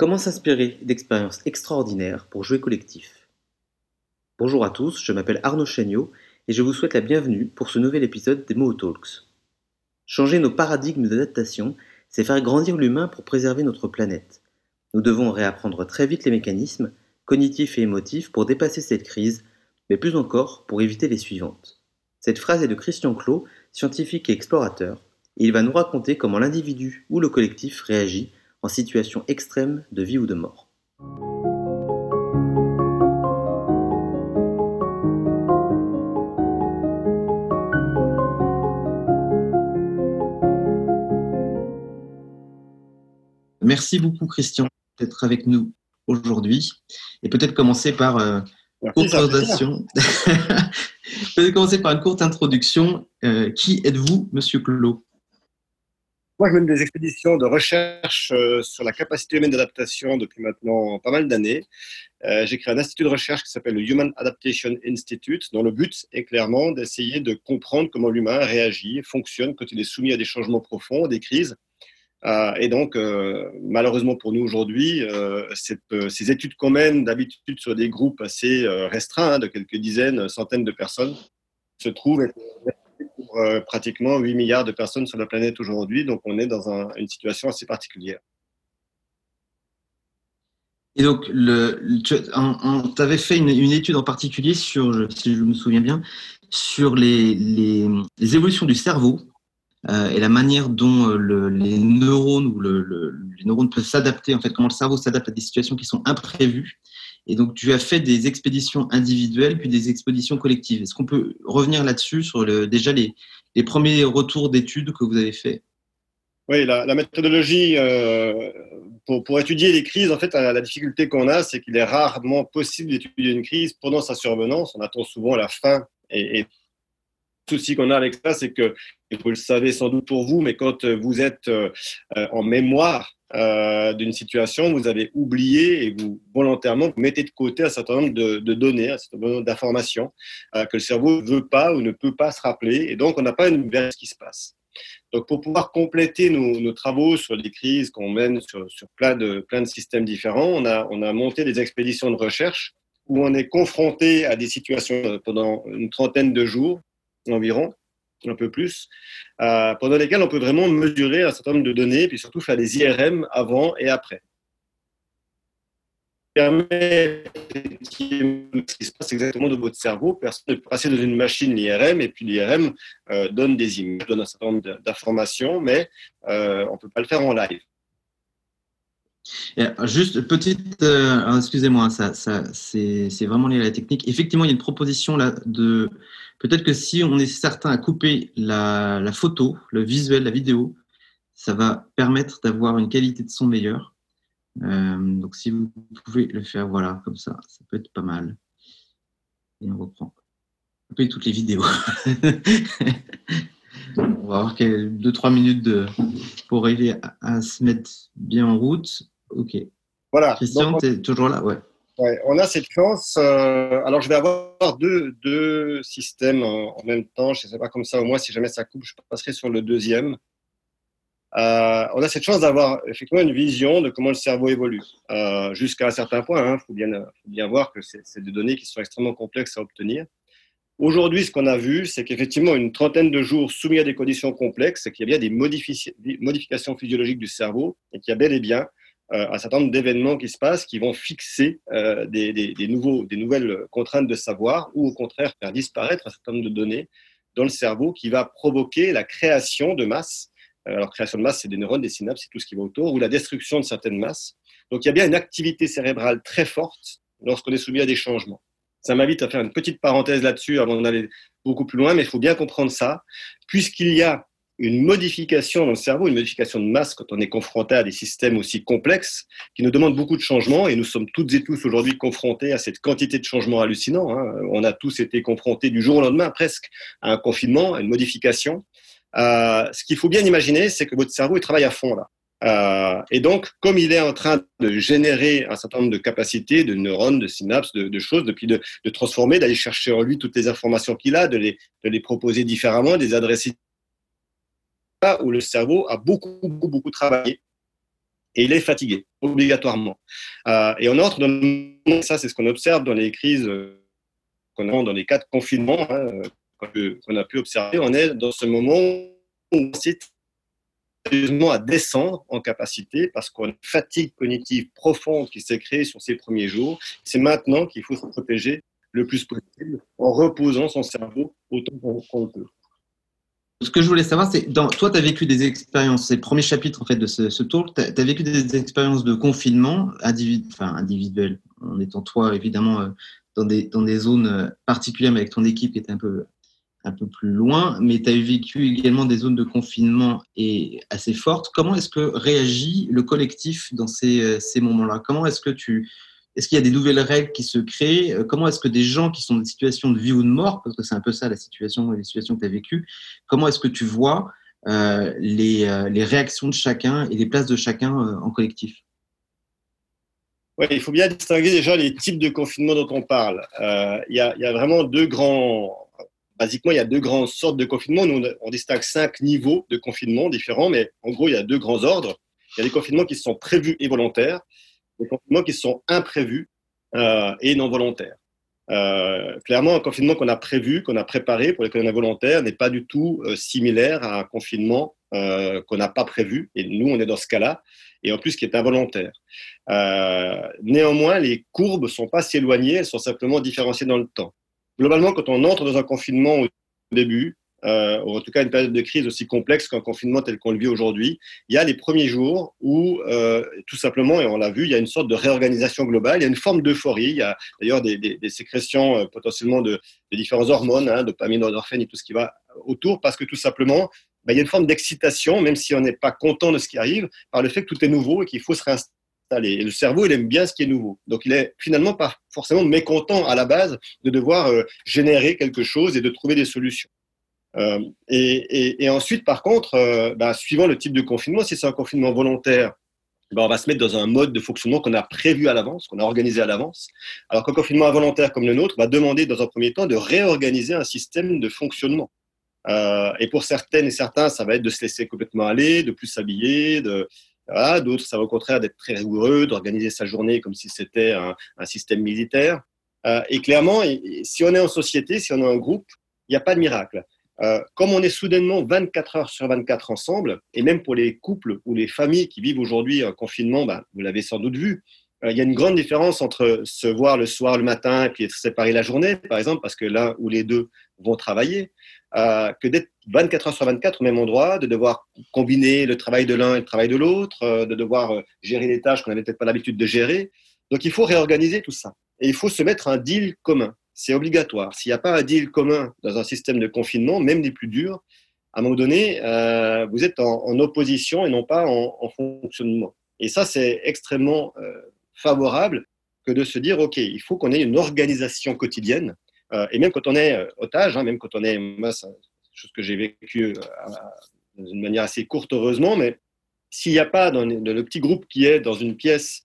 Comment s'inspirer d'expériences extraordinaires pour jouer collectif? Bonjour à tous, je m'appelle Arnaud Chéniaud et je vous souhaite la bienvenue pour ce nouvel épisode des Moho Talks. Changer nos paradigmes d'adaptation, c'est faire grandir l'humain pour préserver notre planète. Nous devons réapprendre très vite les mécanismes, cognitifs et émotifs, pour dépasser cette crise, mais plus encore pour éviter les suivantes. Cette phrase est de Christian Clot, scientifique et explorateur, et il va nous raconter comment l'individu ou le collectif réagit en situation extrême de vie ou de mort. Merci beaucoup Christian d'être avec nous aujourd'hui et peut-être commencer par euh, peut-être commencer par une courte introduction. Euh, qui êtes-vous, Monsieur Clot? Moi, je mène des expéditions de recherche euh, sur la capacité humaine d'adaptation depuis maintenant pas mal d'années. Euh, j'ai créé un institut de recherche qui s'appelle le Human Adaptation Institute, dont le but est clairement d'essayer de comprendre comment l'humain réagit, fonctionne quand il est soumis à des changements profonds, des crises. Euh, et donc, malheureusement pour nous aujourd'hui, ces études qu'on mène d'habitude sur des groupes assez restreints, hein, de quelques dizaines, centaines de personnes, se trouvent euh, pratiquement 8 milliards de personnes sur la planète aujourd'hui. Donc, on est dans une situation assez particulière. Et donc, tu avais fait une, étude en particulier sur, si je me souviens bien, sur les, les, évolutions du cerveau euh, et la manière dont euh, les neurones ou les neurones peuvent s'adapter, en fait, comment le cerveau s'adapte à des situations qui sont imprévues. Et donc, tu as fait des expéditions individuelles puis des expéditions collectives. Est-ce qu'on peut revenir là-dessus sur le, déjà les, les premiers retours d'études que vous avez faits Oui, la, méthodologie euh, pour, pour, étudier les crises, en fait, la, difficulté qu'on a, c'est qu'il est rarement possible d'étudier une crise pendant sa survenance. On attend souvent la fin et, et souci qu'on a avec ça, c'est que, vous le savez sans doute pour vous, mais quand vous êtes euh, en mémoire euh, d'une situation, vous avez oublié et vous volontairement vous mettez de côté un certain nombre de, données, un certain nombre d'informations euh, que le cerveau ne veut pas ou ne peut pas se rappeler, et donc on n'a pas une idée de ce qui se passe. Donc pour pouvoir compléter nos, travaux sur les crises qu'on mène sur, plein, de, systèmes différents, on a monté des expéditions de recherche où on est confronté à des situations pendant une trentaine de jours environ, un peu plus, euh, pendant lesquels on peut vraiment mesurer un certain nombre de données, puis surtout faire des IRM avant et après. permet ce qui se passe exactement dans votre cerveau. Personne ne peut passer dans une machine l'IRM, et puis l'IRM euh, donne des images, donne un certain nombre d'informations, mais euh, on ne peut pas le faire en live. Juste petite, excusez-moi, ça, ça c'est vraiment lié à la technique. Effectivement, il y a une proposition là de Peut-être que si on est certain à couper la, photo, le visuel, la vidéo, ça va permettre d'avoir une qualité de son meilleure. Euh, donc si vous pouvez le faire, voilà, comme ça, ça peut être pas mal. Et on reprend. Couper toutes les vidéos. on va avoir 2-3 minutes de, pour arriver à, se mettre bien en route. Ok. Voilà. Christian, tu es toujours là? Ouais on a cette chance. Euh, alors, je vais avoir deux, deux systèmes en, même temps. Je ne sais pas comme ça, au moins, si jamais ça coupe, je passerai sur le deuxième. Euh, on a cette chance d'avoir effectivement une vision de comment le cerveau évolue. Euh, jusqu'à un certain point, il hein, faut, bien, voir que c'est des données qui sont extrêmement complexes à obtenir. Aujourd'hui, ce qu'on a vu, c'est qu'effectivement, une trentaine de jours soumis à des conditions complexes, c'est qu'il y a bien des modifications physiologiques du cerveau et qu'il y a bel et bien un certain nombre d'événements qui se passent qui vont fixer euh, des, des, nouveaux, des nouvelles contraintes de savoir ou au contraire faire disparaître un certain nombre de données dans le cerveau qui va provoquer la création de masse. Euh, alors, création de masse, c'est des neurones, des synapses, c'est tout ce qui va autour, ou la destruction de certaines masses. Donc, il y a bien une activité cérébrale très forte lorsqu'on est soumis à des changements. Ça m'invite à faire une petite parenthèse là-dessus avant d'aller beaucoup plus loin, mais il faut bien comprendre ça, puisqu'il y a une modification dans le cerveau, une modification de masse quand on est confronté à des systèmes aussi complexes qui nous demandent beaucoup de changements et nous sommes toutes et tous aujourd'hui confrontés à cette quantité de changements hallucinants. Hein. On a tous été confrontés du jour au lendemain presque à un confinement, à une modification. Euh, ce qu'il faut bien imaginer, c'est que votre cerveau il travaille à fond là. Euh, et donc, comme il est en train de générer un certain nombre de capacités, de neurones, de synapses, de, choses, depuis de, transformer, d'aller chercher en lui toutes les informations qu'il a, de les, de les proposer différemment, de les adresser où le cerveau a beaucoup, beaucoup, beaucoup travaillé. et il est fatigué, obligatoirement. Euh, et on entre dans ça, c'est ce qu'on observe dans les crises euh, qu'on a dans les cas de confinement hein, qu'on a pu observer. On est dans ce moment où on cite sérieusement à descendre en capacité parce qu'on a une fatigue cognitive profonde qui s'est créée sur ces premiers jours. C'est maintenant qu'il faut se protéger le plus possible en reposant son cerveau autant qu'on peut. Ce que je voulais savoir, c'est, toi, tu as vécu des expériences, c'est le premier chapitre en fait, de ce, tour, tu as, vécu des expériences de confinement individu, enfin, en étant toi, évidemment, euh, dans des, zones euh, particulières, mais avec ton équipe qui était un peu, un peu plus loin, mais tu as vécu également des zones de confinement et assez fortes. Comment est-ce que réagit le collectif dans ces, euh, ces moments-là? Comment est-ce que tu, est-ce qu'il y a des nouvelles règles qui se créent? Euh, Comment est-ce que des gens qui sont dans des situations de vie ou de mort, parce que c'est un peu ça la situation, les situations que tu as vécues, comment est-ce que tu vois euh, les, euh, les, réactions de chacun et les places de chacun en collectif? Oui, il faut bien distinguer déjà les types de confinement dont on parle. Il y, a vraiment deux grands. Basiquement, il y a deux grandes sortes de confinement. Nous, on distingue cinq niveaux de confinement différents, mais en gros, il y a deux grands ordres. Il y a des confinements qui sont prévus et volontaires des confinements qui sont imprévus euh, et non volontaires. Euh, clairement, un confinement qu'on a prévu, qu'on a préparé pour est volontaire, n'est pas du tout euh, similaire à un confinement qu'on n'a pas prévu. Et nous, on est dans ce cas-là, et en plus qui est involontaire. néanmoins, les courbes ne sont pas si éloignées, elles sont simplement différenciées dans le temps. Globalement, quand on entre dans un confinement au début, euh, ou en tout cas une période de crise aussi complexe qu'un confinement tel qu'on le vit aujourd'hui, il y a les premiers jours où, euh, tout simplement, et on l'a vu, il y a une sorte de réorganisation globale, il y a une forme d'euphorie, il y a d'ailleurs des, sécrétions euh, potentiellement de, de différentes hormones, hein, dopamine, endorphine et tout ce qui va autour, parce que tout simplement, ben, il y a une forme d'excitation, même si on n'est pas content de ce qui arrive, par le fait que tout est nouveau et qu'il faut se réinstaller. Et le cerveau, il aime bien ce qui est nouveau. Donc, il est finalement pas forcément mécontent à la base de devoir générer quelque chose et de trouver des solutions. Euh, et, ensuite, par contre, euh, bah, suivant le type de confinement, si c'est un confinement volontaire, bah, on va se mettre dans un mode de fonctionnement qu'on a prévu à l'avance, qu'on a organisé à l'avance. Alors qu'un confinement involontaire comme le nôtre va demander dans un premier temps de réorganiser un système de fonctionnement. Euh, et pour certaines et certains, ça va être de se laisser complètement aller, de plus s'habiller, d'autres, ça va au contraire d'être très rigoureux, d'organiser sa journée comme si c'était un, système militaire. et clairement, si on est en société, si on est en groupe, il n'y a pas de miracle. Euh, comme on est soudainement 24 heures sur 24 ensemble, et même pour les couples ou les familles qui vivent aujourd'hui un confinement, bah, vous l'avez sans doute vu, euh, il y a une grande différence entre se voir le soir, le matin, et puis être séparé la journée, par exemple, parce que l'un ou les deux vont travailler, euh, que d'être 24 heures sur 24 au même endroit, de devoir combiner le travail de l'un et le travail de l'autre, de devoir gérer les tâches qu'on n'avait peut-être pas l'habitude de gérer. Donc il faut réorganiser tout ça. Et il faut se mettre un deal commun c'est obligatoire. S'il n'y a pas un deal commun dans un système de confinement, même des plus durs, à un moment donné, euh, vous êtes en, opposition et non pas en, fonctionnement. Et ça, c'est extrêmement euh, favorable que de se dire, OK, il faut qu'on ait une organisation quotidienne. Euh, et même quand on est otage, hein, même quand on est, moi, c'est chose que j'ai vécu d'une manière assez courte, heureusement, mais s'il n'y a pas dans, le petit groupe qui est dans une pièce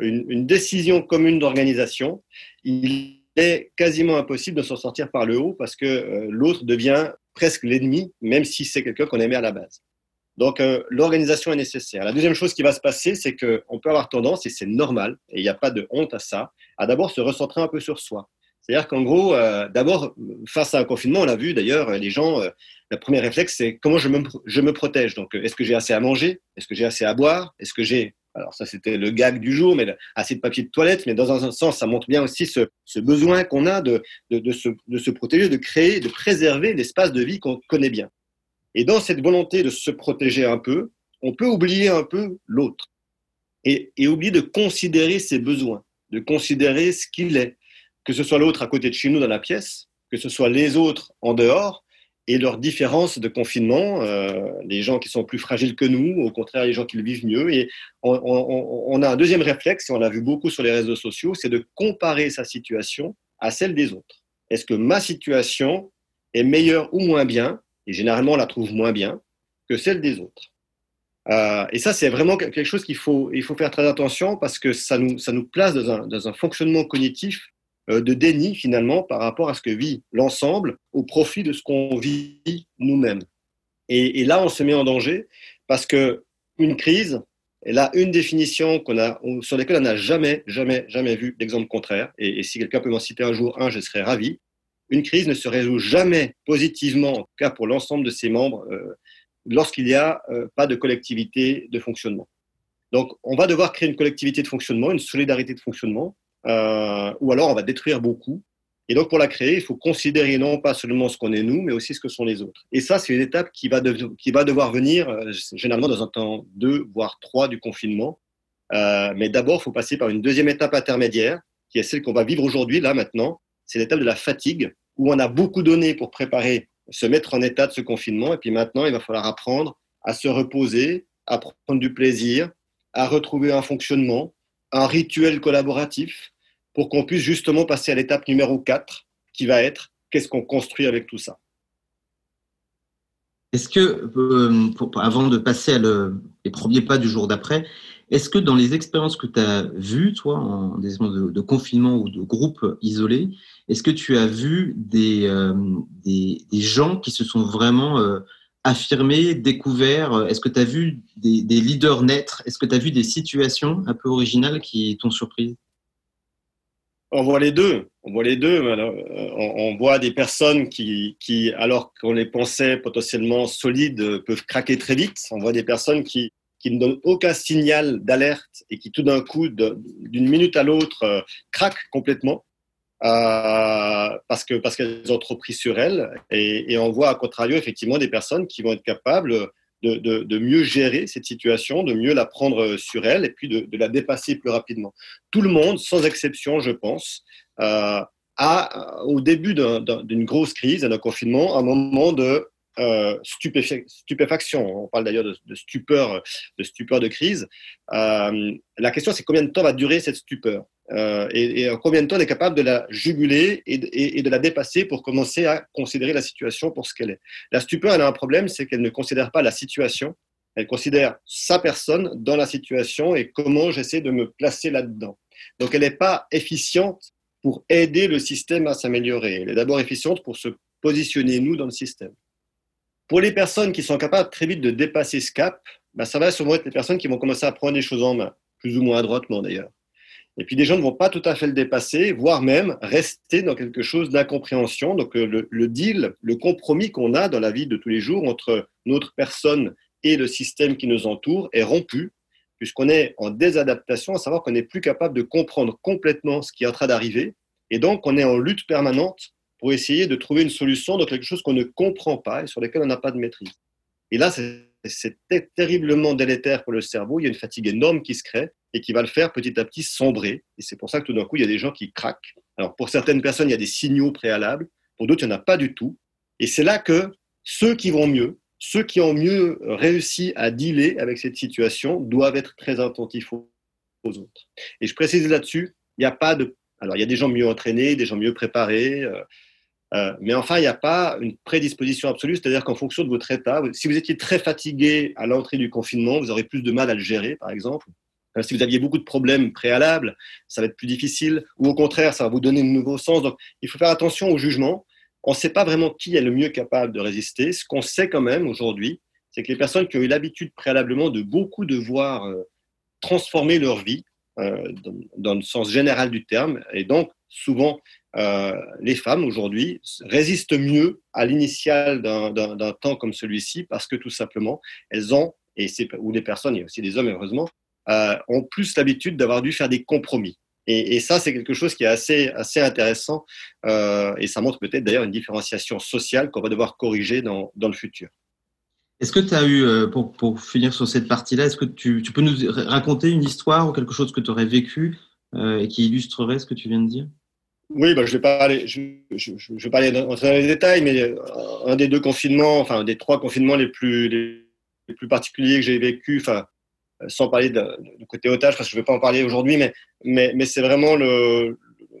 une, une décision commune d'organisation, il est quasiment impossible de s'en sortir par le haut parce que euh, l'autre devient presque l'ennemi, même si c'est quelqu'un qu'on aimait à la base. Donc, euh, l'organisation est nécessaire. La deuxième chose qui va se passer, c'est qu'on peut avoir tendance, et c'est normal, et il n'y a pas de honte à ça, à d'abord se recentrer un peu sur soi. C'est-à-dire qu'en gros, euh, d'abord, face à un confinement, on l'a vu d'ailleurs, les gens, le premier réflexe, c'est comment je me, je me protège. Donc, est-ce que j'ai assez à manger? Est-ce que j'ai assez à boire? Est-ce que j'ai alors ça, c'était le gag du jour, mais assez de papier de toilette, mais dans un sens, ça montre bien aussi ce, besoin qu'on a de, de, se, protéger, de créer, de préserver l'espace de vie qu'on connaît bien. Et dans cette volonté de se protéger un peu, on peut oublier un peu l'autre et, et oublier de considérer ses besoins, de considérer ce qu'il est, que ce soit l'autre à côté de chez nous dans la pièce, que ce soit les autres en dehors, et leurs différences de confinement, euh, les gens qui sont plus fragiles que nous, au contraire les gens qui le vivent mieux. Et on, a un deuxième réflexe, et on l'a vu beaucoup sur les réseaux sociaux, c'est de comparer sa situation à celle des autres. Est-ce que ma situation est meilleure ou moins bien, et généralement on la trouve moins bien, que celle des autres? Euh, et ça, c'est vraiment quelque chose qu'il faut, il faut faire très attention parce que ça nous, ça nous place dans un, dans un fonctionnement cognitif de déni finalement par rapport à ce que vit l'ensemble au profit de ce qu'on vit nous-mêmes. Et, là, on se met en danger parce que une crise, Et là, une définition qu'on a, sur laquelle on n'a jamais, jamais, jamais vu d'exemple contraire. Et, si quelqu'un peut m'en citer un jour un, je serais ravi. Une crise ne se résout jamais positivement, en tout cas pour l'ensemble de ses membres, euh, lorsqu'il n'y a euh, pas de collectivité de fonctionnement. Donc, on va devoir créer une collectivité de fonctionnement, une solidarité de fonctionnement, euh, ou alors on va détruire beaucoup. Et donc, pour la créer, il faut considérer non pas seulement ce qu'on est nous, mais aussi ce que sont les autres. Et ça, c'est une étape qui va, qui va devoir venir euh, généralement dans un temps 2, voire 3 du confinement. Euh, mais d'abord, il faut passer par une deuxième étape intermédiaire, qui est celle qu'on va vivre aujourd'hui, là, maintenant. C'est l'étape de la fatigue, où on a beaucoup donné pour préparer, se mettre en état de ce confinement. Et puis maintenant, il va falloir apprendre à se reposer, à prendre du plaisir, à retrouver un fonctionnement, un rituel collaboratif pour qu'on puisse justement passer à l'étape numéro 4 qui va être qu'est-ce qu'on construit avec tout ça? Est-ce que, euh, avant de passer à les premiers pas du jour d'après, est-ce que dans les expériences que tu as vues, toi, en des de, de, confinement ou de groupe isolé, est-ce que tu as vu des, euh, des, gens qui se sont vraiment euh, affirmé, découvert euh, Est-ce que tu as vu des, leaders naître? Est-ce que tu as vu des situations un peu originales qui t'ont surpris? On voit les deux. On voit les deux. Euh, on, voit des personnes qui, qui alors qu'on les pensait potentiellement solides, peuvent craquer très vite. On voit des personnes qui, qui ne donnent aucun signal d'alerte et qui tout d'un coup, d'une minute à l'autre, euh, craquent complètement. Euh, parce que parce qu'elles ont trop pris sur elles et, et, on voit à contrario effectivement des personnes qui vont être capables de, de, mieux gérer cette situation, de mieux la prendre sur elles et puis de, la dépasser plus rapidement. Tout le monde, sans exception, je pense, euh, a au début d'une grosse crise, d'un confinement, un moment de euh, stupéfaction. On parle d'ailleurs de, stupeur, de stupeur de crise. Euh, la question, c'est combien de temps va durer cette stupeur? Euh, et, combien de temps on est capable de la juguler et, de la dépasser pour commencer à considérer la situation pour ce qu'elle est? La stupeur, elle a un problème, c'est qu'elle ne considère pas la situation, elle considère sa personne dans la situation et comment j'essaie de me placer là-dedans. Donc elle n'est pas efficiente pour aider le système à s'améliorer. Elle est d'abord efficiente pour se positionner, nous, dans le système. Pour les personnes qui sont capables très vite de dépasser ce cap, ben, ça va sûrement être les personnes qui vont commencer à prendre les choses en main, plus ou moins adroitement d'ailleurs. Et puis des gens ne vont pas tout à fait le dépasser, voire même rester dans quelque chose d'incompréhension. Donc euh, le, deal, le compromis qu'on a dans la vie de tous les jours entre notre personne et le système qui nous entoure est rompu, puisqu'on est en désadaptation, à savoir qu'on n'est plus capable de comprendre complètement ce qui est en train d'arriver. Et donc on est en lutte permanente pour essayer de trouver une solution dans quelque chose qu'on ne comprend pas et sur lequel on n'a pas de maîtrise. Et là, c'est terriblement délétère pour le cerveau. Il y a une fatigue énorme qui se crée et qui va le faire petit à petit sombrer. Et c'est pour ça que tout d'un coup, il y a des gens qui craquent. Alors, pour certaines personnes, il y a des signaux préalables. Pour d'autres, il n'y en a pas du tout. Et c'est là que ceux qui vont mieux, ceux qui ont mieux réussi à dealer avec cette situation, doivent être très attentifs aux autres. Et je précise là-dessus, il n'y a pas de. Alors, il y a des gens mieux entraînés, des gens mieux préparés. Euh, mais enfin, il n'y a pas une prédisposition absolue, c'est-à-dire qu'en fonction de votre état, si vous étiez très fatigué à l'entrée du confinement, vous aurez plus de mal à le gérer, par exemple. Euh, si vous aviez beaucoup de problèmes préalables, ça va être plus difficile, ou au contraire, ça va vous donner un nouveau sens. Donc, il faut faire attention au jugement. On ne sait pas vraiment qui est le mieux capable de résister. Ce qu'on sait quand même aujourd'hui, c'est que les personnes qui ont eu l'habitude préalablement de beaucoup devoir euh, transformer leur vie, dans, le sens général du terme, et donc souvent euh, les femmes aujourd'hui résistent mieux à l'initial d'un temps comme celui-ci parce que tout simplement, elles ont, et ou des personnes, il y a aussi des hommes heureusement, euh, ont plus l'habitude d'avoir dû faire des compromis. Et, ça, c'est quelque chose qui est assez, assez intéressant euh, et ça montre peut-être d'ailleurs une différenciation sociale qu'on va devoir corriger dans, dans le futur. Est-ce que tu as eu, pour, pour, finir sur cette partie-là, est-ce que tu, tu, peux nous raconter une histoire ou quelque chose que tu aurais vécu et qui illustrerait ce que tu viens de dire? Oui, bah, je vais pas aller, je, je, je vais pas aller dans, les détails, mais euh, un des deux confinements, enfin, des trois confinements les plus, les, plus particuliers que j'ai vécu, enfin, euh, sans parler du côté otage, parce que je ne vais pas en parler aujourd'hui, mais, mais, mais c'est vraiment le,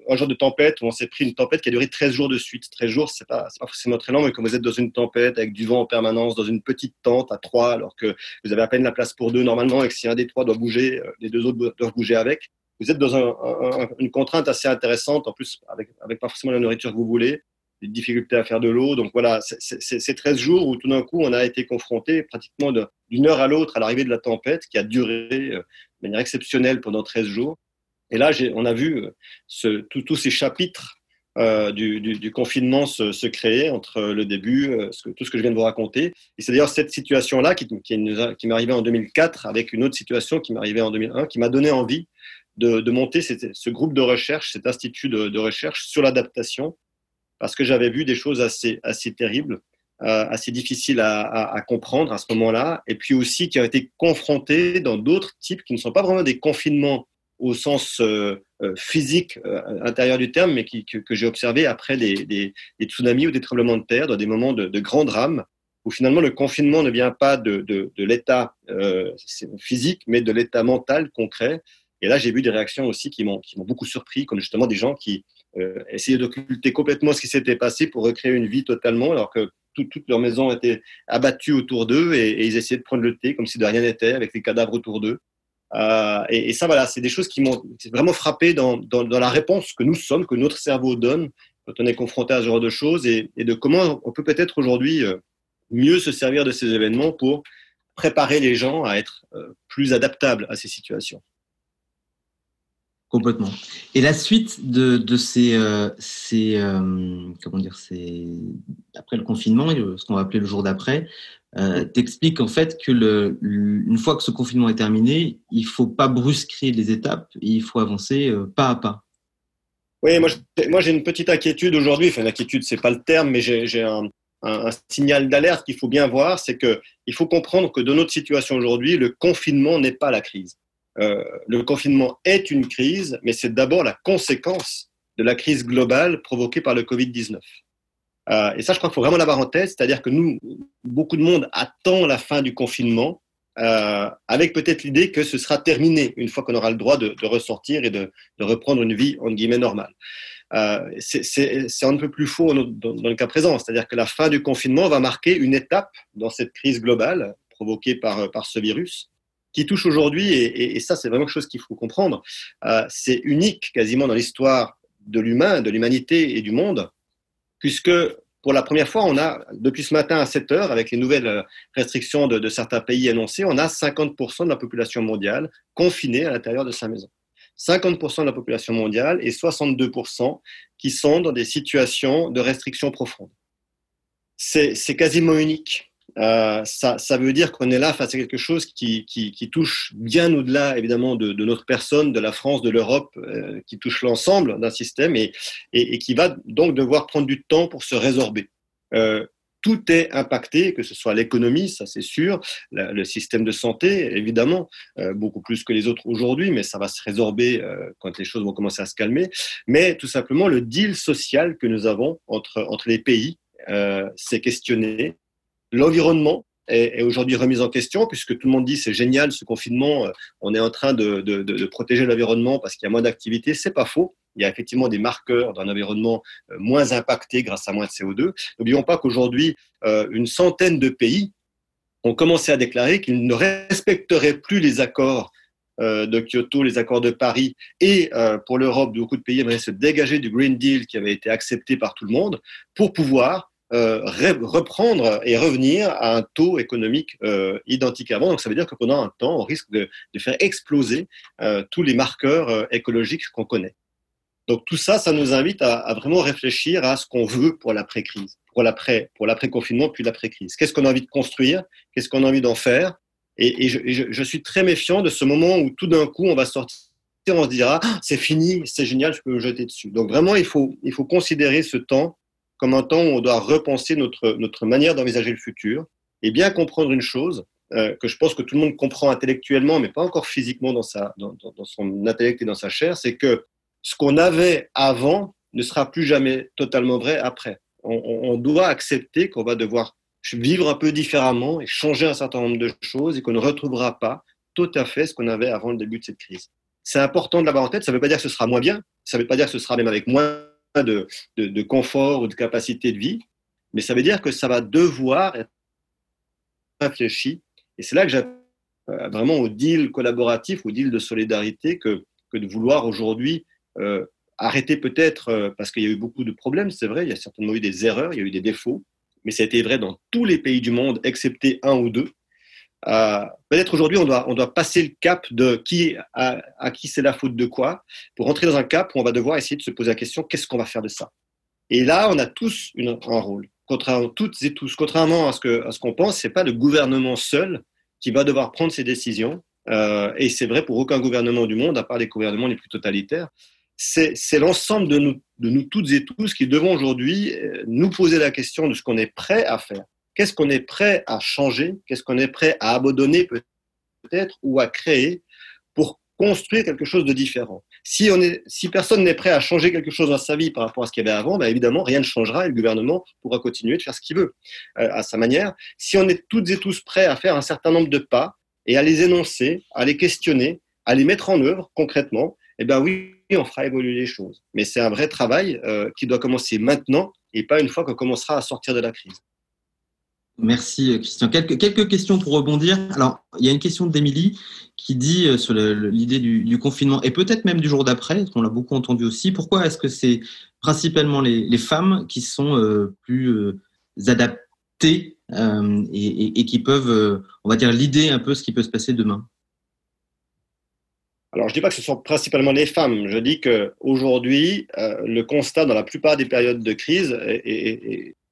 un jour de tempête où on s'est pris une tempête qui a duré 13 jours de suite. 13 jours, c'est pas, pas forcément très long, mais quand vous êtes dans une tempête avec du vent en permanence, dans une petite tente à trois, alors que vous avez à peine la place pour deux normalement, et que si un des trois doit bouger, euh, les deux autres doivent bouger avec, vous êtes dans un, une contrainte assez intéressante, en plus avec, pas forcément la nourriture que vous voulez, des difficultés à faire de l'eau. Donc voilà, c'est 13 jours où tout d'un coup, on a été confronté pratiquement d'une heure à l'autre à l'arrivée de la tempête qui a duré de manière exceptionnelle pendant 13 jours. Et là, on a vu ce, tous ces chapitres euh, du, confinement se, créer entre le début, euh, tout ce que je viens de vous raconter. Et c'est d'ailleurs cette situation-là qui, qui, qui m'est arrivée en 2004 avec une autre situation qui m'est arrivée en 2001 qui m'a donné envie de, monter ce groupe de recherche, cet institut de, recherche sur l'adaptation, parce que j'avais vu des choses assez, assez terribles, euh, assez difficiles à, comprendre à ce moment-là, et puis aussi qui ont été confrontées dans d'autres types qui ne sont pas vraiment des confinements au sens euh, euh, physique intérieur du terme, mais qui, que, j'ai observé après des, des, tsunamis ou des tremblements de terre, dans des moments de, de grand drame, où finalement le confinement ne vient pas de, de, l'état physique, mais de l'état mental concret. Et là, j'ai vu des réactions aussi qui m'ont beaucoup surpris, comme justement des gens qui euh, essayaient d'occulter complètement ce qui s'était passé pour recréer une vie totalement, alors que tout, toute leur maison était abattue autour d'eux et, ils essayaient de prendre le thé comme si de rien n'était, avec les cadavres autour d'eux. Euh, et, ça, voilà, c'est des choses qui m'ont vraiment frappé dans, la réponse que nous sommes, que notre cerveau donne quand on est confronté à ce genre de choses et, de comment on peut peut-être aujourd'hui euh, mieux se servir de ces événements pour préparer les gens à être plus adaptables à ces situations. Complètement. Et la suite de, de ces, euh, ces euh, comment dire, ces après le confinement, ce qu'on va appeler le jour d'après, euh, t'explique en fait que le, une fois que ce confinement est terminé, il faut pas brusquer les étapes, il faut avancer euh, pas à pas. Oui, moi, moi j'ai une petite inquiétude aujourd'hui. Enfin, l'inquiétude, c'est pas le terme, mais j'ai un, un, un, signal d'alerte qu'il faut bien voir, c'est que il faut comprendre que dans notre situation aujourd'hui, le confinement n'est pas la crise. Euh, le confinement est une crise, mais c'est d'abord la conséquence de la crise globale provoquée par le Covid-19. Euh, et ça, je crois qu'il faut vraiment l'avoir en tête, c'est-à-dire que nous, beaucoup de monde attend la fin du confinement, euh, avec peut-être l'idée que ce sera terminé une fois qu'on aura le droit de, ressortir et de, reprendre une vie en guillemets normale. C'est un peu plus faux dans, le cas présent, c'est-à-dire que la fin du confinement va marquer une étape dans cette crise globale provoquée par ce virus qui touche aujourd'hui, et, ça c'est vraiment quelque chose qu'il faut comprendre, euh, c'est unique quasiment dans l'histoire de l'humain, de l'humanité et du monde, puisque pour la première fois, on a, depuis ce matin à 7 heures, avec les nouvelles restrictions de, certains pays annoncées, on a 50% de la population mondiale confinée à l'intérieur de sa maison. 50% de la population mondiale et 62% qui sont dans des situations de restriction profonde. C'est quasiment unique. Euh, ça, veut dire qu'on est là face à quelque chose qui, touche bien au-delà, évidemment, de, notre personne, de la France, de l'Europe, euh, qui touche l'ensemble d'un système et, qui va donc devoir prendre du temps pour se résorber. Euh, tout est impacté, que ce soit l'économie, ça c'est sûr, le système de santé, évidemment, beaucoup plus que les autres aujourd'hui, mais ça va se résorber quand les choses vont commencer à se calmer. Mais tout simplement, le deal social que nous avons entre, les pays s'est questionné L'environnement est, aujourd'hui remis en question puisque tout le monde dit c'est génial ce confinement, euh, on est en train de protéger l'environnement parce qu'il y a moins d'activité. C'est pas faux. Il y a effectivement des marqueurs d'un environnement euh, moins impacté grâce à moins de CO2. N'oublions pas qu'aujourd'hui, euh, une centaine de pays ont commencé à déclarer qu'ils ne respecteraient plus les accords de Kyoto, les accords de Paris, et pour l'Europe, beaucoup de pays aimeraient se dégager du Green Deal qui avait été accepté par tout le monde pour pouvoir euh, reprendre et revenir à un taux économique euh, identique avant. Donc ça veut dire que pendant un temps, on risque de, faire exploser euh, tous les marqueurs écologiques qu'on connaît. Donc tout ça, ça nous invite à, vraiment réfléchir à ce qu'on veut pour l'après-crise, pour l'après, pour l'après-confinement, puis l'après-crise. Qu'est-ce qu'on a envie de construire? Qu'est-ce qu'on a envie d'en faire? Et, je, suis très méfiant de ce moment où tout d'un coup, on va sortir, on se dira, ah, c'est fini, c'est génial, je peux me jeter dessus. Donc vraiment, il faut, il faut considérer ce temps comme un temps où on doit repenser notre, notre manière d'envisager le futur et bien comprendre une chose euh, que je pense que tout le monde comprend intellectuellement, mais pas encore physiquement dans, sa, dans, son intellect et dans sa chair, c'est que ce qu'on avait avant ne sera plus jamais totalement vrai après. On, on doit accepter qu'on va devoir vivre un peu différemment et changer un certain nombre de choses et qu'on ne retrouvera pas tout à fait ce qu'on avait avant le début de cette crise. C'est important de l'avoir en tête. Ça ne veut pas dire que ce sera moins bien. Ça ne veut pas dire que ce sera même avec moins de, de, confort ou de capacité de vie, mais ça veut dire que ça va devoir être réfléchi. Et c'est là que j'ai euh, vraiment au deal collaboratif, au deal de solidarité, que, que de vouloir aujourd'hui euh, arrêter peut-être, euh, parce qu'il y a eu beaucoup de problèmes, c'est vrai, il y a certainement eu des erreurs, il y a eu des défauts, mais ça a été vrai dans tous les pays du monde, excepté un ou deux. Euh, peut-être aujourd'hui, on doit, on doit passer le cap de qui à, qui c'est la faute de quoi, pour rentrer dans un cap où on va devoir essayer de se poser la question qu'est-ce qu'on va faire de ça? Et là, on a tous un rôle. Contrairement, toutes et tous, contrairement à ce que à ce qu'on pense, pas le gouvernement seul qui va devoir prendre ces décisions. Euh, et c'est vrai pour aucun gouvernement du monde, à part les gouvernements les plus totalitaires. C'est l'ensemble de nous, de nous toutes et tous qui devons aujourd'hui euh, nous poser la question de ce qu'on est prêt à faire Qu'est-ce qu'on est prêt à changer? Qu'est-ce qu'on est prêt à abandonner peut-être ou à créer pour construire quelque chose de différent? Si, personne n'est prêt à changer quelque chose dans sa vie par rapport à ce qu'il y avait avant, ben évidemment, rien ne changera et le gouvernement pourra continuer de faire ce qu'il veut euh, à sa manière. Si on est toutes et tous prêts à faire un certain nombre de pas et à les énoncer, à les questionner, à les mettre en œuvre concrètement, eh bien oui, on fera évoluer les choses. Mais c'est un vrai travail euh, qui doit commencer maintenant et pas une fois qu'on commencera à sortir de la crise. Merci euh, Christian. Quelques, quelques questions pour rebondir. Alors, il y a une question d'Émilie qui dit euh, sur l'idée du, confinement et peut-être même du jour d'après, qu'on l'a beaucoup entendu aussi. Pourquoi est-ce que c'est principalement les, femmes qui sont euh, plus adaptées et, qui peuvent, on va dire, l'idée un peu ce qui peut se passer demain? Alors, je ne dis pas que ce sont principalement les femmes. Je dis qu'aujourd'hui, le constat dans la plupart des périodes de crise,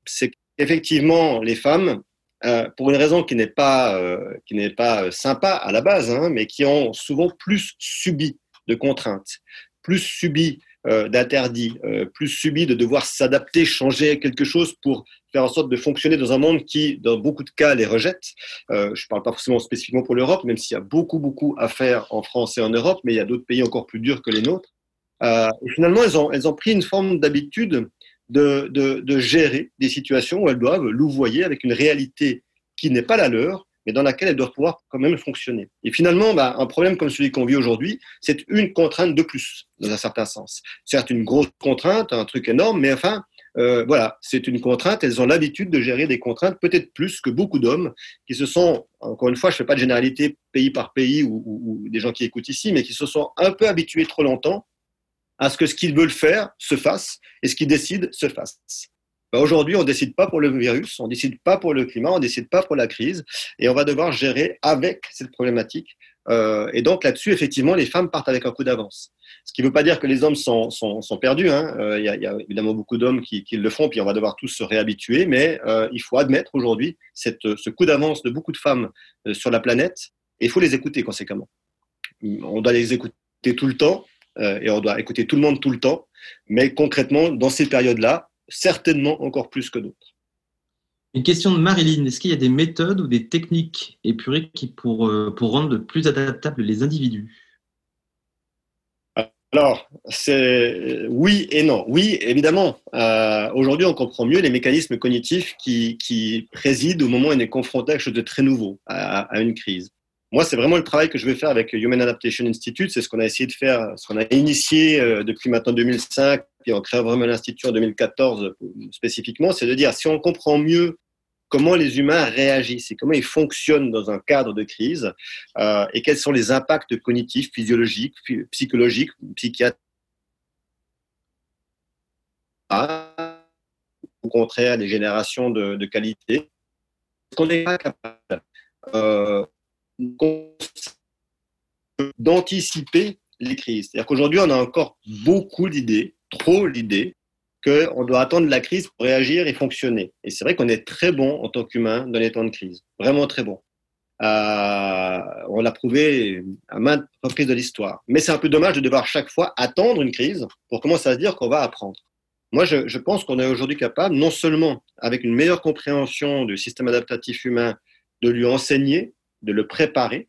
c'est effectivement, les femmes, euh, pour une raison qui n'est pas, euh, pas euh, sympa à la base, hein, mais qui ont souvent plus subi de contraintes, plus subi d'interdits, plus subi de devoir s'adapter, changer quelque chose pour faire en sorte de fonctionner dans un monde qui, dans beaucoup de cas, les rejette. je ne parle pas forcément spécifiquement pour l'Europe, même s'il y a beaucoup, beaucoup à faire en France et en Europe, mais il y a d'autres pays encore plus durs que les nôtres. et finalement, elles ont, elles ont pris une forme d'habitude de, gérer des situations où elles doivent louvoyer avec une réalité qui n'est pas la leur, mais dans laquelle elles doivent pouvoir quand même fonctionner. Et finalement, bah, un problème comme celui qu'on vit aujourd'hui, c'est une contrainte de plus, dans un certain sens. Certes, une grosse contrainte, un truc énorme, mais enfin, euh, voilà, c'est une contrainte. Elles ont l'habitude de gérer des contraintes, peut-être plus que beaucoup d'hommes qui se sont, encore une fois, je ne fais pas de généralité pays par pays ou des gens qui écoutent ici, mais qui se sont un peu habitués trop longtemps à ce que ce qu'ils veulent faire se fasse et ce qu'ils décident se fasse. Ben, aujourd'hui, on ne décide pas pour le virus, on ne décide pas pour le climat, on ne décide pas pour la crise, et on va devoir gérer avec cette problématique. Euh, et donc là-dessus, effectivement, les femmes partent avec un coup d'avance. Ce qui ne veut pas dire que les hommes sont, perdus. Hein. Euh, il y, a évidemment beaucoup d'hommes qui, le font, puis on va devoir tous se réhabituer, mais euh, il faut admettre aujourd'hui ce coup d'avance de beaucoup de femmes sur la planète, et il faut les écouter conséquemment. On doit les écouter tout le temps, et on doit écouter tout le monde tout le temps. Mais concrètement, dans ces périodes-là, certainement encore plus que d'autres. Une question de Marilyn. Est-ce qu'il y a des méthodes ou des techniques épurées qui pour, euh, pour rendre plus adaptables les individus? Alors, c'est oui et non. Oui, évidemment. Euh, aujourd'hui, on comprend mieux les mécanismes cognitifs qui, qui, président au moment où on est confronté à quelque chose de très nouveau, à, à une crise moi, c'est vraiment le travail que je vais faire avec Human Adaptation Institute. C'est ce qu'on a essayé de faire, ce qu'on a initié euh, depuis maintenant 2005, puis on crée vraiment l'institut en 2014 spécifiquement. C'est de dire si on comprend mieux comment les humains réagissent et comment ils fonctionnent dans un cadre de crise euh, et quels sont les impacts cognitifs, physiologiques, psychologiques, psychiatriques. Au contraire, des générations de, qualité. qu'on n'est pas capable euh, d'anticiper les crises. C'est-à-dire qu'aujourd'hui, on a encore beaucoup d'idées, trop d'idées, qu'on doit attendre la crise pour réagir et fonctionner. Et c'est vrai qu'on est très bon en tant qu'humain dans les temps de crise, vraiment très bon. Euh, on l'a prouvé à maintes reprises de l'histoire. Mais c'est un peu dommage de devoir chaque fois attendre une crise pour commencer à se dire qu'on va apprendre. Moi, je, je pense qu'on est aujourd'hui capable, non seulement avec une meilleure compréhension du système adaptatif humain, de lui enseigner de le préparer,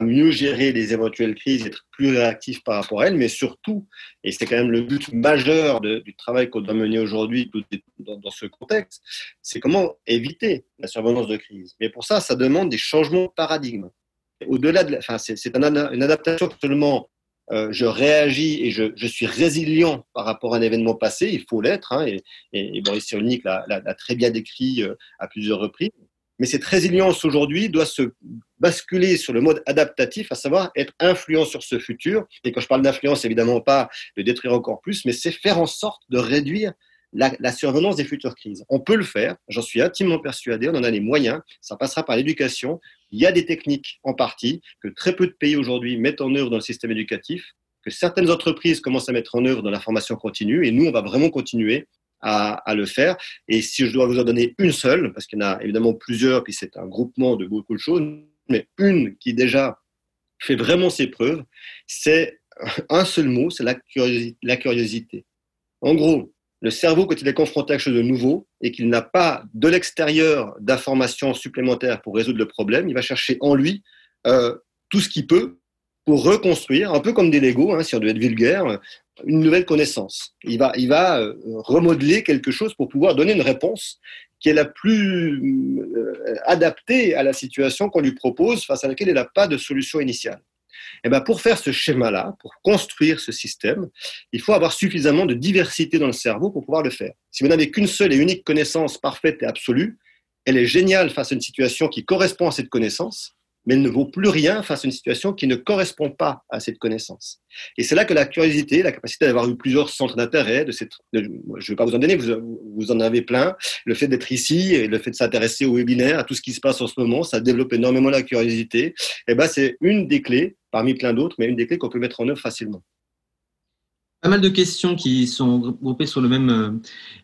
mieux gérer les éventuelles crises, être plus réactif par rapport à elles, mais surtout, et c'est quand même le but majeur du travail qu'on doit mener aujourd'hui dans, ce contexte, c'est comment éviter la survenance de crise. Mais pour ça, ça demande des changements de paradigme. Au-delà de, enfin, c'est une adaptation seulement euh, je réagis et je, suis résilient par rapport à un événement passé, il faut l'être, hein, et, Boris Cyrulnik l'a très bien décrit euh, à plusieurs reprises. Mais cette résilience aujourd'hui doit se basculer sur le mode adaptatif, à savoir être influent sur ce futur. Et quand je parle d'influence, évidemment pas de détruire encore plus, mais c'est faire en sorte de réduire la, survenance des futures crises. On peut le faire, j'en suis intimement persuadé, on en a les moyens, ça passera par l'éducation. Il y a des techniques en partie que très peu de pays aujourd'hui mettent en œuvre dans le système éducatif, que certaines entreprises commencent à mettre en œuvre dans la formation continue, et nous, on va vraiment continuer à, le faire. Et si je dois vous en donner une seule, parce qu'il y en a évidemment plusieurs, puis c'est un groupement de beaucoup de choses, mais une qui déjà fait vraiment ses preuves, c'est un seul mot, c'est la, la curiosité. En gros, le cerveau, quand il est confronté à quelque chose de nouveau et qu'il n'a pas de l'extérieur d'informations supplémentaires pour résoudre le problème, il va chercher en lui euh, tout ce qu'il peut pour reconstruire, un peu comme des Legos, hein, si on devait être vulgaire, une nouvelle connaissance. Il va, il va euh, remodeler quelque chose pour pouvoir donner une réponse qui est la plus euh, adaptée à la situation qu'on lui propose, face à laquelle il n'a pas de solution initiale. Et eh ben pour faire ce schéma-là, pour construire ce système, il faut avoir suffisamment de diversité dans le cerveau pour pouvoir le faire. Si vous n'avez qu'une seule et unique connaissance parfaite et absolue, elle est géniale face à une situation qui correspond à cette connaissance, mais elle ne vaut plus rien face à une situation qui ne correspond pas à cette connaissance. Et c'est là que la curiosité, la capacité d'avoir eu plusieurs centres d'intérêt, de je ne vais pas vous en donner, vous, vous en avez plein, le fait d'être ici et le fait de s'intéresser au webinaire, à tout ce qui se passe en ce moment, ça développe énormément la curiosité. Et eh ben, c'est une des clés, parmi plein d'autres, mais une des clés qu'on peut mettre en œuvre facilement. Pas mal de questions qui sont groupées sur le même, euh,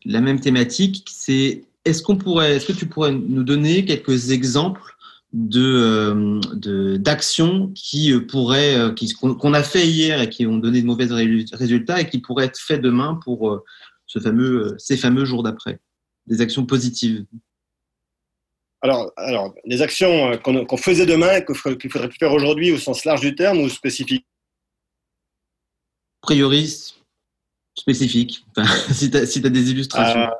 la même thématique. C'est est-ce qu'on pourrait, est-ce que tu pourrais nous donner quelques exemples de euh, d'actions qui euh, pourraient euh, qu'on a fait hier et qui ont donné de mauvais résultats et qui pourraient être faits demain pour ce fameux ces fameux jours d'après des actions positives alors, alors les actions qu'on faisait demain et qu'il faudrait faire aujourd'hui au sens large du terme ou spécifique? Priori, spécifique. si tu as, as, des illustrations.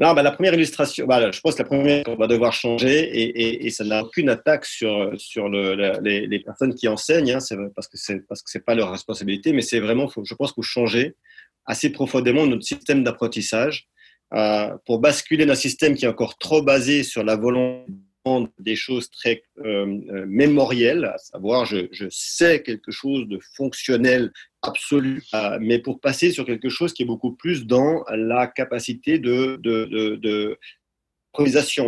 Non, bah, la première illustration, bah, je pense que la première qu'on va devoir changer, et, et, ça n'a aucune attaque sur, sur le, les, les, personnes qui enseignent, hein, parce que que c'est pas leur responsabilité, mais c'est vraiment, je pense, qu'il faut changer assez profondément notre système d'apprentissage euh, pour basculer d'un système qui est encore trop basé sur la volonté des choses très euh, euh, mémorielles, à savoir je, sais quelque chose de fonctionnel absolu, euh, mais pour passer sur quelque chose qui est beaucoup plus dans la capacité de, de, de, de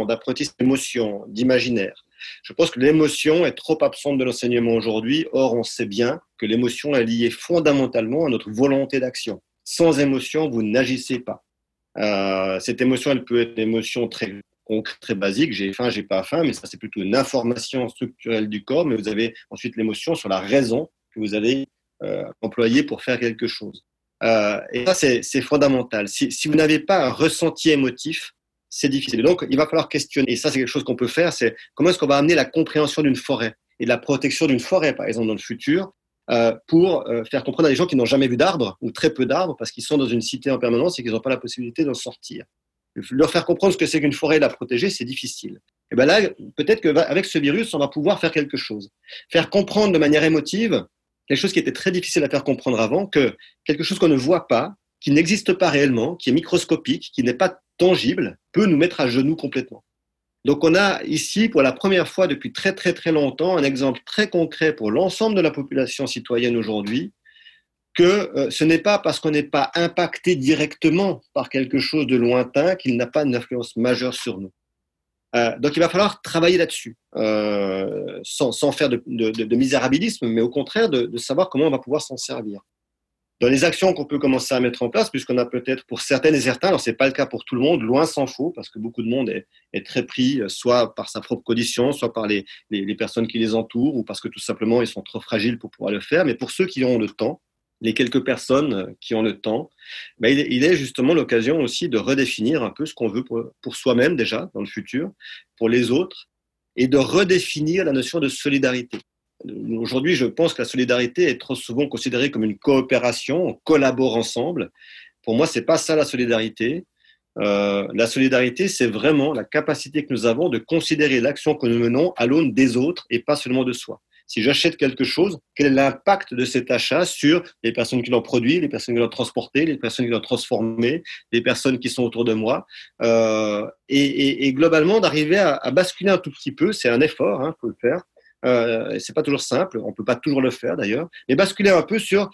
d'apprentissage d'émotion, d'imaginaire. Je pense que l'émotion est trop absente de l'enseignement aujourd'hui. Or, on sait bien que l'émotion est liée fondamentalement à notre volonté d'action. Sans émotion, vous n'agissez pas. Cette émotion, elle peut être une émotion très très basique, j'ai faim, j'ai pas faim, mais ça c'est plutôt une information structurelle du corps, mais vous avez ensuite l'émotion sur la raison que vous allez euh, employer pour faire quelque chose. Euh, et ça c'est fondamental. Si, vous n'avez pas un ressenti émotif, c'est difficile. Donc il va falloir questionner. Et ça c'est quelque chose qu'on peut faire, c'est comment est-ce qu'on va amener la compréhension d'une forêt et la protection d'une forêt, par exemple, dans le futur, euh, pour faire comprendre à des gens qui n'ont jamais vu d'arbres ou très peu d'arbres parce qu'ils sont dans une cité en permanence et qu'ils n'ont pas la possibilité d'en sortir leur faire comprendre ce que c'est qu'une forêt et la protéger, c'est difficile. Et ben là, peut-être qu'avec ce virus, on va pouvoir faire quelque chose. Faire comprendre de manière émotive quelque chose qui était très difficile à faire comprendre avant, que quelque chose qu'on ne voit pas, qui n'existe pas réellement, qui est microscopique, qui n'est pas tangible, peut nous mettre à genoux complètement. Donc on a ici, pour la première fois depuis très très très longtemps, un exemple très concret pour l'ensemble de la population citoyenne aujourd'hui que euh, ce n'est pas parce qu'on n'est pas impacté directement par quelque chose de lointain qu'il n'a pas une influence majeure sur nous. Euh, donc il va falloir travailler là-dessus, euh, sans, sans, faire de, de, de, misérabilisme, mais au contraire de, de savoir comment on va pouvoir s'en servir. Dans les actions qu'on peut commencer à mettre en place, puisqu'on a peut-être pour certaines et certains, alors c'est pas le cas pour tout le monde, loin s'en faut, parce que beaucoup de monde est, est, très pris, soit par sa propre condition, soit par les, les personnes qui les entourent, ou parce que tout simplement ils sont trop fragiles pour pouvoir le faire. Mais pour ceux qui ont le temps, les quelques personnes qui ont le temps, ben, il, est justement l'occasion aussi de redéfinir un peu ce qu'on veut pour, soi-même déjà dans le futur, pour les autres, et de redéfinir la notion de solidarité. Aujourd'hui, je pense que la solidarité est trop souvent considérée comme une coopération, on collabore ensemble. Pour moi, c'est pas ça la solidarité. Euh, la solidarité, c'est vraiment la capacité que nous avons de considérer l'action que nous menons à l'aune des autres et pas seulement de soi si j'achète quelque chose, quel est l'impact de cet achat sur les personnes qui l'ont produit, les personnes qui l'ont transporté, les personnes qui l'ont transformé, les personnes qui sont autour de moi. Euh, et, globalement, d'arriver à, basculer un tout petit peu, c'est un effort, il hein, faut le faire. Euh, c'est pas toujours simple, on peut pas toujours le faire d'ailleurs, mais basculer un peu sur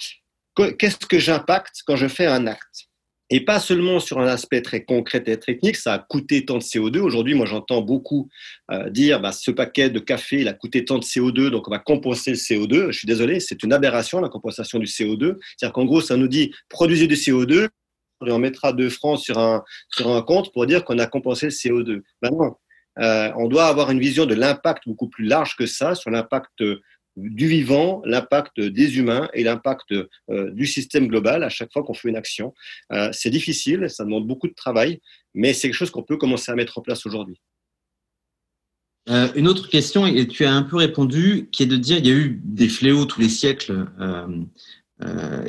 qu'est-ce que j'impacte quand je fais un acte. Et pas seulement sur un aspect très concret et technique, ça a coûté tant de CO2. Aujourd'hui, moi, j'entends beaucoup euh, dire, bah, ce paquet de café, il a coûté tant de CO2, donc on va compenser le CO2. Je suis désolé, c'est une aberration, la compensation du CO2. C'est-à-dire qu'en gros, ça nous dit, produisez du CO2, et on mettra 2 francs sur un, sur un compte pour dire qu'on a compensé le CO2. Ben non. Euh, on doit avoir une vision de l'impact beaucoup plus large que ça, sur l'impact du vivant, l'impact des humains et l'impact euh, du système global à chaque fois qu'on fait une action. Euh, c'est difficile, ça demande beaucoup de travail, mais c'est quelque chose qu'on peut commencer à mettre en place aujourd'hui. Euh, une autre question, et tu as un peu répondu, qui est de dire il y a eu des fléaux tous les siècles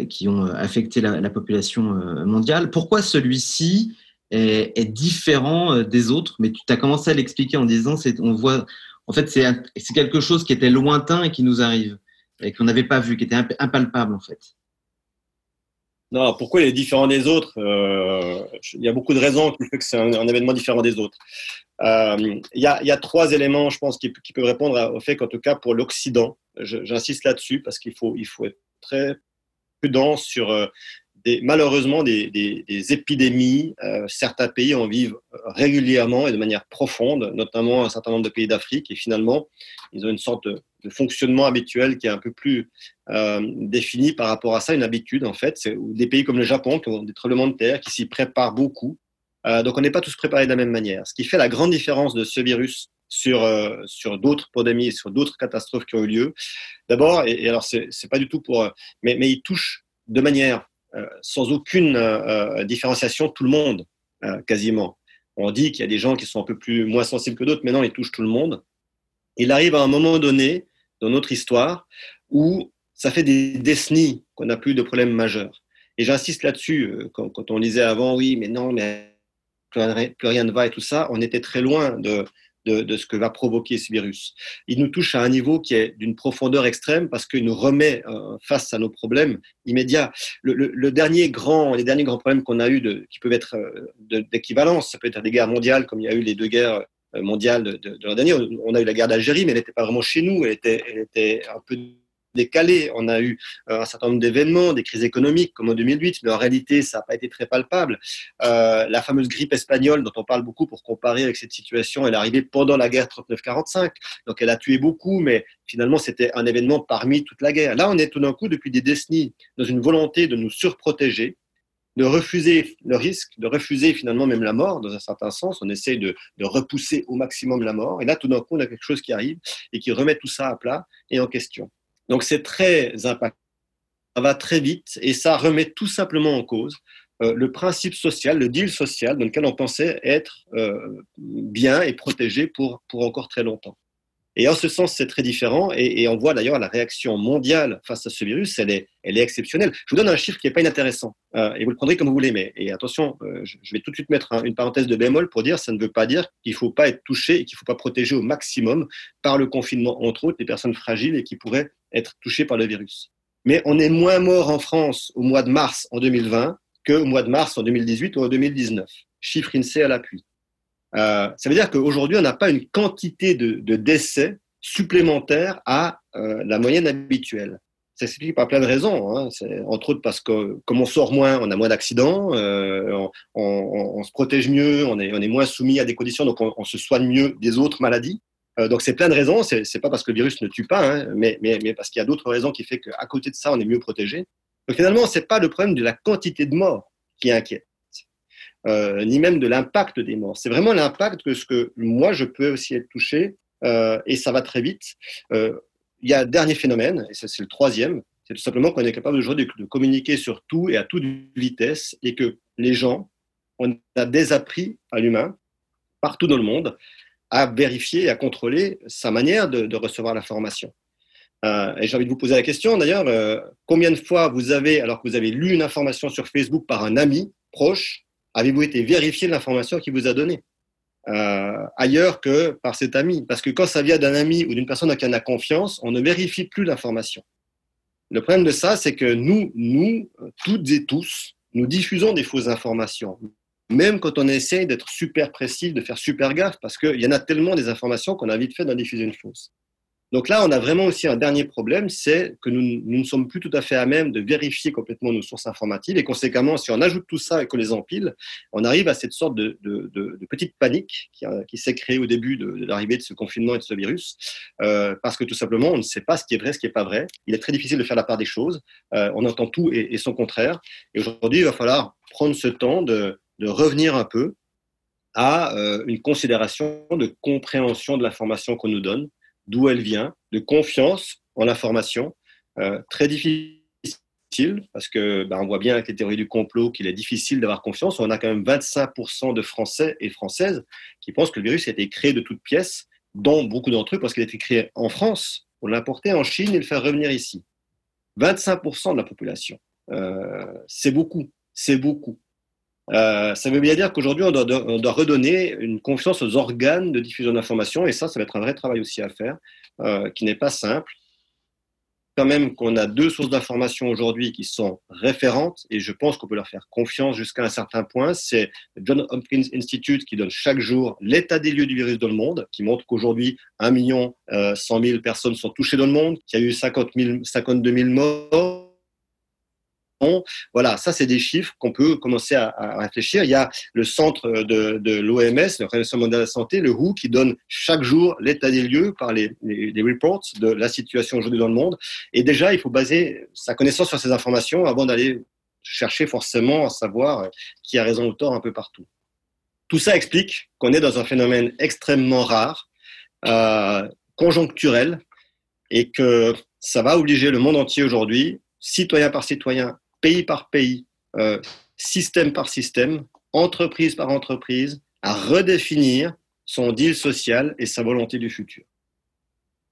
qui ont affecté la, population mondiale. Pourquoi celui-ci est, est, différent des autres? Mais tu as commencé à l'expliquer en disant on voit en fait, c'est quelque chose qui était lointain et qui nous arrive, et qu'on n'avait pas vu, qui était impalpable, en fait. Non, pourquoi il est différent des autres? Euh, Il y a beaucoup de raisons qui font que c'est un, événement différent des autres. Euh, il, y a, trois éléments, je pense, qui, peuvent répondre au fait qu'en tout cas, pour l'Occident, j'insiste là-dessus parce qu'il faut, être très prudent sur euh, malheureusement des, épidémies. Euh, certains pays en vivent régulièrement et de manière profonde, notamment un certain nombre de pays d'Afrique. Et finalement, ils ont une sorte de, fonctionnement habituel qui est un peu plus euh, défini par rapport à ça, une habitude en fait. C'est des pays comme le Japon qui ont des tremblements de terre, qui s'y préparent beaucoup. Euh, donc on n'est pas tous préparés de la même manière. Ce qui fait la grande différence de ce virus sur, sur d'autres pandémies, sur d'autres catastrophes qui ont eu lieu. D'abord, et, alors c'est pas du tout pour, mais, mais il touche de manière sans aucune euh, euh, différenciation tout le monde, quasiment. On dit qu'il y a des gens qui sont un peu plus moins sensibles que d'autres, mais non, il touche tout le monde. Il arrive à un moment donné dans notre histoire où ça fait des décennies qu'on n'a plus de problèmes majeurs. Et j'insiste là-dessus, quand, quand, on disait avant, oui, mais non, mais plus rien ne va et tout ça, on était très loin de, de, ce que va provoquer ce virus. Il nous touche à un niveau qui est d'une profondeur extrême parce qu'il nous remet euh, face à nos problèmes immédiats. Le, dernier grand, les derniers grands problèmes qu'on a eu qui peuvent être euh, d'équivalence, ça peut être des guerres mondiales comme il y a eu les deux guerres euh, mondiales de, de, l'an dernier. On a eu la guerre d'Algérie, mais elle n'était pas vraiment chez nous, elle était, elle était un peu décalé. On a eu euh, un certain nombre d'événements, des crises économiques comme en 2008, mais en réalité, ça n'a pas été très palpable. Euh, la fameuse grippe espagnole, dont on parle beaucoup pour comparer avec cette situation, elle est arrivée pendant la guerre 39-45. Donc elle a tué beaucoup, mais finalement, c'était un événement parmi toute la guerre. Là, on est tout d'un coup, depuis des décennies, dans une volonté de nous surprotéger de refuser le risque, de refuser finalement même la mort, dans un certain sens. On essaie de, de repousser au maximum la mort. Et là, tout d'un coup, on a quelque chose qui arrive et qui remet tout ça à plat et en question. Donc c'est très impactant. Ça va très vite et ça remet tout simplement en cause euh, le principe social, le deal social dans lequel on pensait être euh, bien et protégé pour, pour encore très longtemps. Et en ce sens, c'est très différent. Et, on voit d'ailleurs la réaction mondiale face à ce virus, elle est, elle est exceptionnelle. Je vous donne un chiffre qui n'est pas inintéressant. Euh, et vous le prendrez comme vous voulez. Mais et attention, je, vais tout de suite mettre une parenthèse de bémol pour dire ça ne veut pas dire qu'il ne faut pas être touché et qu'il ne faut pas protéger au maximum par le confinement, entre autres, les personnes fragiles et qui pourraient être touchés par le virus. Mais on est moins mort en France au mois de mars en 2020 qu'au mois de mars en 2018 ou en 2019. Chiffre INSEE à l'appui. Euh, ça veut dire qu'aujourd'hui, on n'a pas une quantité de, décès supplémentaires à euh, la moyenne habituelle. Ça s'explique par plein de raisons. Hein. Entre autres parce que comme on sort moins, on a moins d'accidents, euh, on, se protège mieux, on est, on est moins soumis à des conditions, donc on, on se soigne mieux des autres maladies. Euh, donc c'est plein de raisons. C'est, pas parce que le virus ne tue pas, hein, mais, parce qu'il y a d'autres raisons qui font qu'à côté de ça, on est mieux protégé. Donc finalement, c'est pas le problème de la quantité de morts qui inquiète, euh, ni même de l'impact des morts. C'est vraiment l'impact que ce que moi je peux aussi être touché euh, et ça va très vite. il y a un dernier phénomène, et c'est le troisième, c'est tout simplement qu'on est capable aujourd'hui de, de, communiquer sur tout et à toute vitesse et que les gens, on a désappris à l'humain partout dans le monde à vérifier à contrôler sa manière de, recevoir l'information. Euh, et j'ai envie de vous poser la question d'ailleurs, euh, combien de fois vous avez, alors que vous avez lu une information sur Facebook par un ami proche, avez-vous été vérifié l'information qu'il vous a donnée euh, ailleurs que par cet ami? Parce que quand ça vient d'un ami ou d'une personne à qui on a confiance, on ne vérifie plus l'information. Le problème de ça, c'est que nous, nous, toutes et tous, nous diffusons des fausses informations même quand on essaye d'être super précis, de faire super gaffe, parce qu'il y en a tellement des informations qu'on a vite fait d'en diffuser une fausse. Donc là, on a vraiment aussi un dernier problème, c'est que nous, ne sommes plus tout à fait à même de vérifier complètement nos sources informatives. Et conséquemment, si on ajoute tout ça et qu'on les empile, on arrive à cette sorte de, petite panique qui, s'est créée au début de, l'arrivée de ce confinement et de ce virus, euh, parce que tout simplement, on ne sait pas ce qui est vrai, ce qui n'est pas vrai. Il est très difficile de faire la part des choses. Euh, on entend tout et, son contraire. Et aujourd'hui, il va falloir prendre ce temps de, revenir un peu à euh, une considération de compréhension de l'information qu'on nous donne d'où elle vient, de confiance en l'information. Euh, très difficile parce que bah, on voit bien avec les théories du complot qu'il est difficile d'avoir confiance. On a quand même 25% de Français et Françaises qui pensent que le virus a été créé de toutes pièces, dont beaucoup d'entre eux parce qu'il a été créé en France. On l'a importé en Chine et le faire revenir ici. 25% de la population. Euh, c'est beaucoup, c'est beaucoup. Euh, ça veut bien dire qu'aujourd'hui, on doit, redonner une confiance aux organes de diffusion d'informations, et ça, ça va être un vrai travail aussi à faire, euh, qui n'est pas simple. Quand même qu'on a deux sources d'information aujourd'hui qui sont référentes, et je pense qu'on peut leur faire confiance jusqu'à un certain point. C'est le John Hopkins Institute qui donne chaque jour l'état des lieux du virus dans le monde, qui montre qu'aujourd'hui, 1 million 100 000 personnes sont touchées dans le monde, qu'il y a eu 50 000, 52 000 morts voilà, ça, c'est des chiffres qu'on peut commencer à, réfléchir. Il y a le centre de, l'OMS, l'Organisation mondiale de la santé, le WHO, qui donne chaque jour l'état des lieux par les, reports de la situation aujourd'hui dans le monde. Et déjà, il faut baser sa connaissance sur ces informations avant d'aller chercher forcément à savoir qui a raison ou tort un peu partout. Tout ça explique qu'on est dans un phénomène extrêmement rare, euh, conjoncturel, et que ça va obliger le monde entier aujourd'hui, citoyen par citoyen, pays par pays, euh, système par système, entreprise par entreprise, à redéfinir son deal social et sa volonté du futur.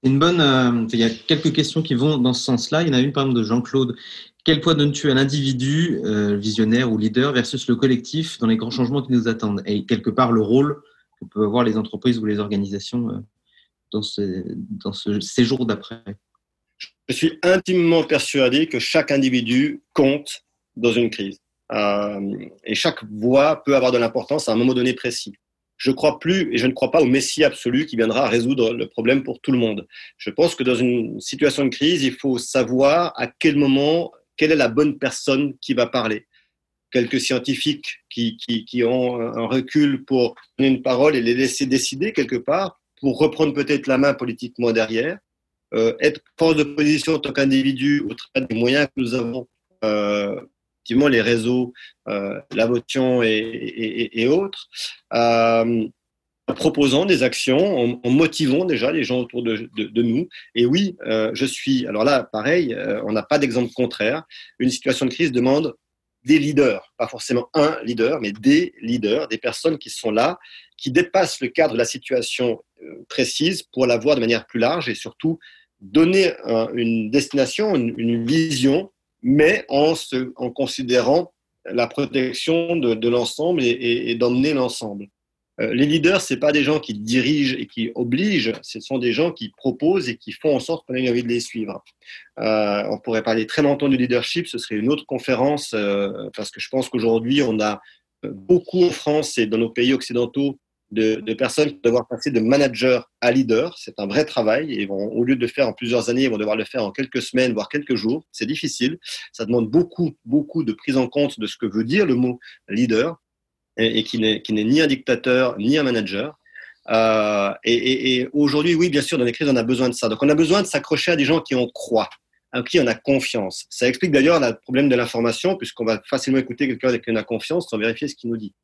Une bonne, euh, il y a quelques questions qui vont dans ce sens-là. Il y en a une par exemple de Jean-Claude. Quel poids donnes-tu à l'individu, euh, visionnaire ou leader, versus le collectif dans les grands changements qui nous attendent? Et quelque part le rôle que peuvent avoir les entreprises ou les organisations dans ce, dans ce séjour d'après je suis intimement persuadé que chaque individu compte dans une crise. Euh, et chaque voix peut avoir de l'importance à un moment donné précis. Je crois plus et je ne crois pas au Messie absolu qui viendra résoudre le problème pour tout le monde. Je pense que dans une situation de crise, il faut savoir à quel moment, quelle est la bonne personne qui va parler. Quelques scientifiques qui, ont un recul pour donner une parole et les laisser décider quelque part, pour reprendre peut-être la main politiquement derrière être force de position en tant qu'individu au travers des moyens que nous avons, euh, effectivement les réseaux, euh, la votation et, autres, euh, en proposant des actions, en, motivant déjà les gens autour de, nous. Et oui, euh, je suis, alors là, pareil, euh, on n'a pas d'exemple contraire. Une situation de crise demande des leaders, pas forcément un leader, mais des leaders, des personnes qui sont là, qui dépassent le cadre de la situation précise pour la voir de manière plus large et surtout donner une destination, une, vision, mais en, en considérant la protection de, l'ensemble et, d'emmener l'ensemble. Euh, les leaders, ce pas des gens qui dirigent et qui obligent, ce sont des gens qui proposent et qui font en sorte qu'on ait envie de les suivre. Euh, on pourrait parler très longtemps du leadership, ce serait une autre conférence, euh, parce que je pense qu'aujourd'hui, on a beaucoup en France et dans nos pays occidentaux de, personnes qui vont devoir passer de manager à leader. C'est un vrai travail. Et vont, au lieu de le faire en plusieurs années, ils vont devoir le faire en quelques semaines, voire quelques jours. C'est difficile. Ça demande beaucoup, beaucoup de prise en compte de ce que veut dire le mot leader et, qui n'est ni un dictateur ni un manager. Euh, et, aujourd'hui, oui, bien sûr, dans les crises, on a besoin de ça. Donc, on a besoin de s'accrocher à des gens qui ont croient, à qui on a confiance. Ça explique d'ailleurs le problème de l'information, puisqu'on va facilement écouter quelqu'un avec qui on a confiance sans vérifier ce qu'il nous dit.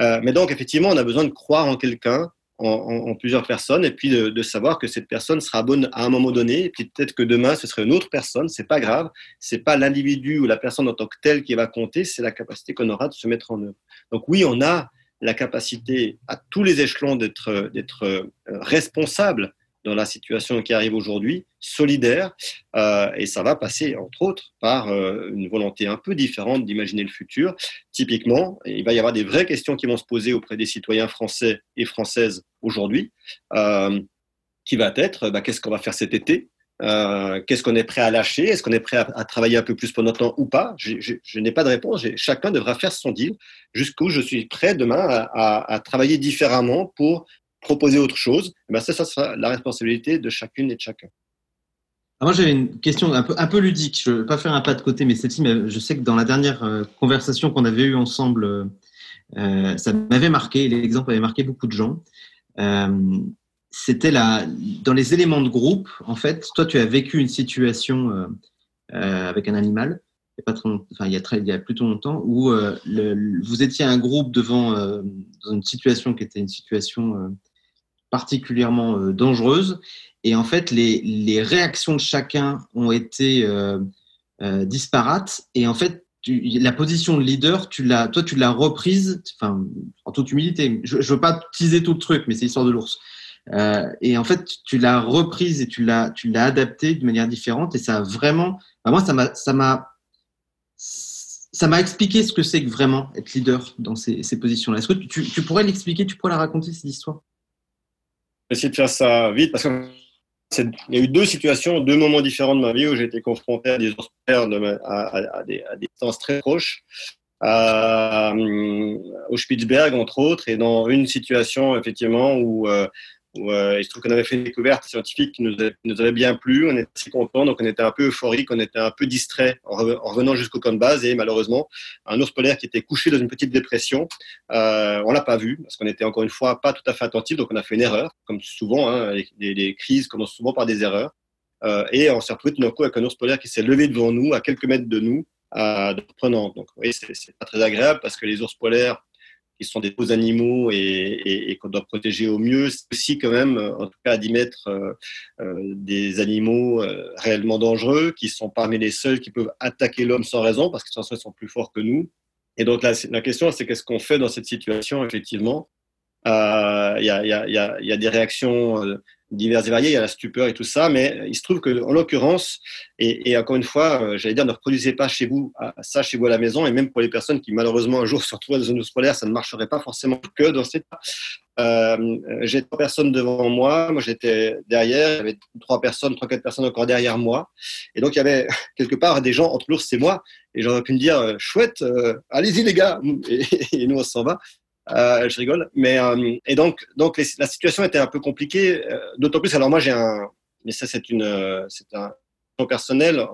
Euh, mais donc, effectivement, on a besoin de croire en quelqu'un, en, plusieurs personnes, et puis de, savoir que cette personne sera bonne à un moment donné, et puis peut-être que demain, ce serait une autre personne. C'est pas grave. C'est pas l'individu ou la personne en tant que telle qui va compter, c'est la capacité qu'on aura de se mettre en œuvre. Donc oui, on a la capacité à tous les échelons d'être d'être responsable dans la situation qui arrive aujourd'hui, solidaire, euh, et ça va passer, entre autres, par euh, une volonté un peu différente d'imaginer le futur. Typiquement, il va y avoir des vraies questions qui vont se poser auprès des citoyens français et françaises aujourd'hui, euh, qui va être, bah, qu'est-ce qu'on va faire cet été qu'est-ce qu'on est prêt à lâcher Est-ce qu'on est prêt à, travailler un peu plus pendant temps ou pas Je, n'ai pas de réponse. Chacun devra faire son deal jusqu'où je suis prêt demain à travailler différemment pour proposer autre chose, eh ben ça, ça sera la responsabilité de chacune et de chacun. Ah, moi, j'avais une question un peu, ludique. Je ne veux pas faire un pas de côté, mais celle-ci, je sais que dans la dernière euh, conversation qu'on avait eue ensemble, euh, euh, ça m'avait marqué. L'exemple avait marqué beaucoup de gens. C'était là, dans les éléments de groupe, en fait, toi, tu as vécu une situation avec un animal, il y a, pas très, il y a plutôt longtemps, où vous étiez un groupe devant dans une situation qui était une situation particulièrement dangereuse et en fait, les, les réactions de chacun ont été euh, euh, disparates. Et en fait, la position de leader, tu toi, tu l'as reprise, en toute humilité. Je ne veux pas teaser tout le truc, mais c'est l'histoire de l'ours. Euh, et en fait, tu l'as reprise et tu l'as, adaptée de manière différente. Et ça a vraiment, moi, ça m'a, ça m'a, expliqué ce que c'est que vraiment être leader dans ces, ces positions-là. Est-ce que tu, tu pourrais l'expliquer, tu pourrais la raconter cette histoire? Essayer de faire ça vite parce que il y a eu deux situations, deux moments différents de ma vie où j'ai été confronté à des polaires à, des, à, des, distances très proches, euh, au Spitzberg entre autres, et dans une situation effectivement où euh, euh, il se trouve qu'on avait fait une découverte scientifique qui nous, avait bien plu, on était assez contents, donc on était un peu euphorique, on était un peu distrait en, revenant jusqu'au camp de base et malheureusement, un ours polaire qui était couché dans une petite dépression, euh, on l'a pas vu parce qu'on était encore une fois pas tout à fait attentif, donc on a fait une erreur, comme souvent, hein, les, crises commencent souvent par des erreurs, euh, et on s'est retrouvé tout d'un coup avec un ours polaire qui s'est levé devant nous, à quelques mètres de nous, euh, prenant. Donc oui, c'est pas très agréable parce que les ours polaires qui sont des beaux animaux et, qu'on doit protéger au mieux. C'est aussi quand même, euh, en tout cas 10 mètres, euh, euh, des animaux réellement dangereux qui sont parmi les seuls qui peuvent attaquer l'homme sans raison parce qu'ils sont plus forts que nous. Et donc la question, c'est qu'est-ce qu'on fait dans cette situation, effectivement? Il y, a, y, a, des réactions divers et variés, il y a la stupeur et tout ça, mais il se trouve que, en l'occurrence, et, encore une fois, euh, j'allais dire, ne reproduisez pas chez vous ça chez vous à la maison, et même pour les personnes qui malheureusement un jour se retrouvent dans une zone polaire, ça ne marcherait pas forcément que dans ces cas. Euh, j'ai trois personnes devant moi, moi j'étais derrière, il y avait trois personnes, trois quatre personnes encore derrière moi, et donc il y avait quelque part des gens entre l'ours et moi, et j'aurais pu me dire euh, chouette, allez-y les gars, et nous on s'en va. Euh, je rigole. Mais euh, et donc donc la situation était un peu compliquée. Euh, d'autant plus. Alors moi j'ai un. Mais ça c'est une c'est un personnel.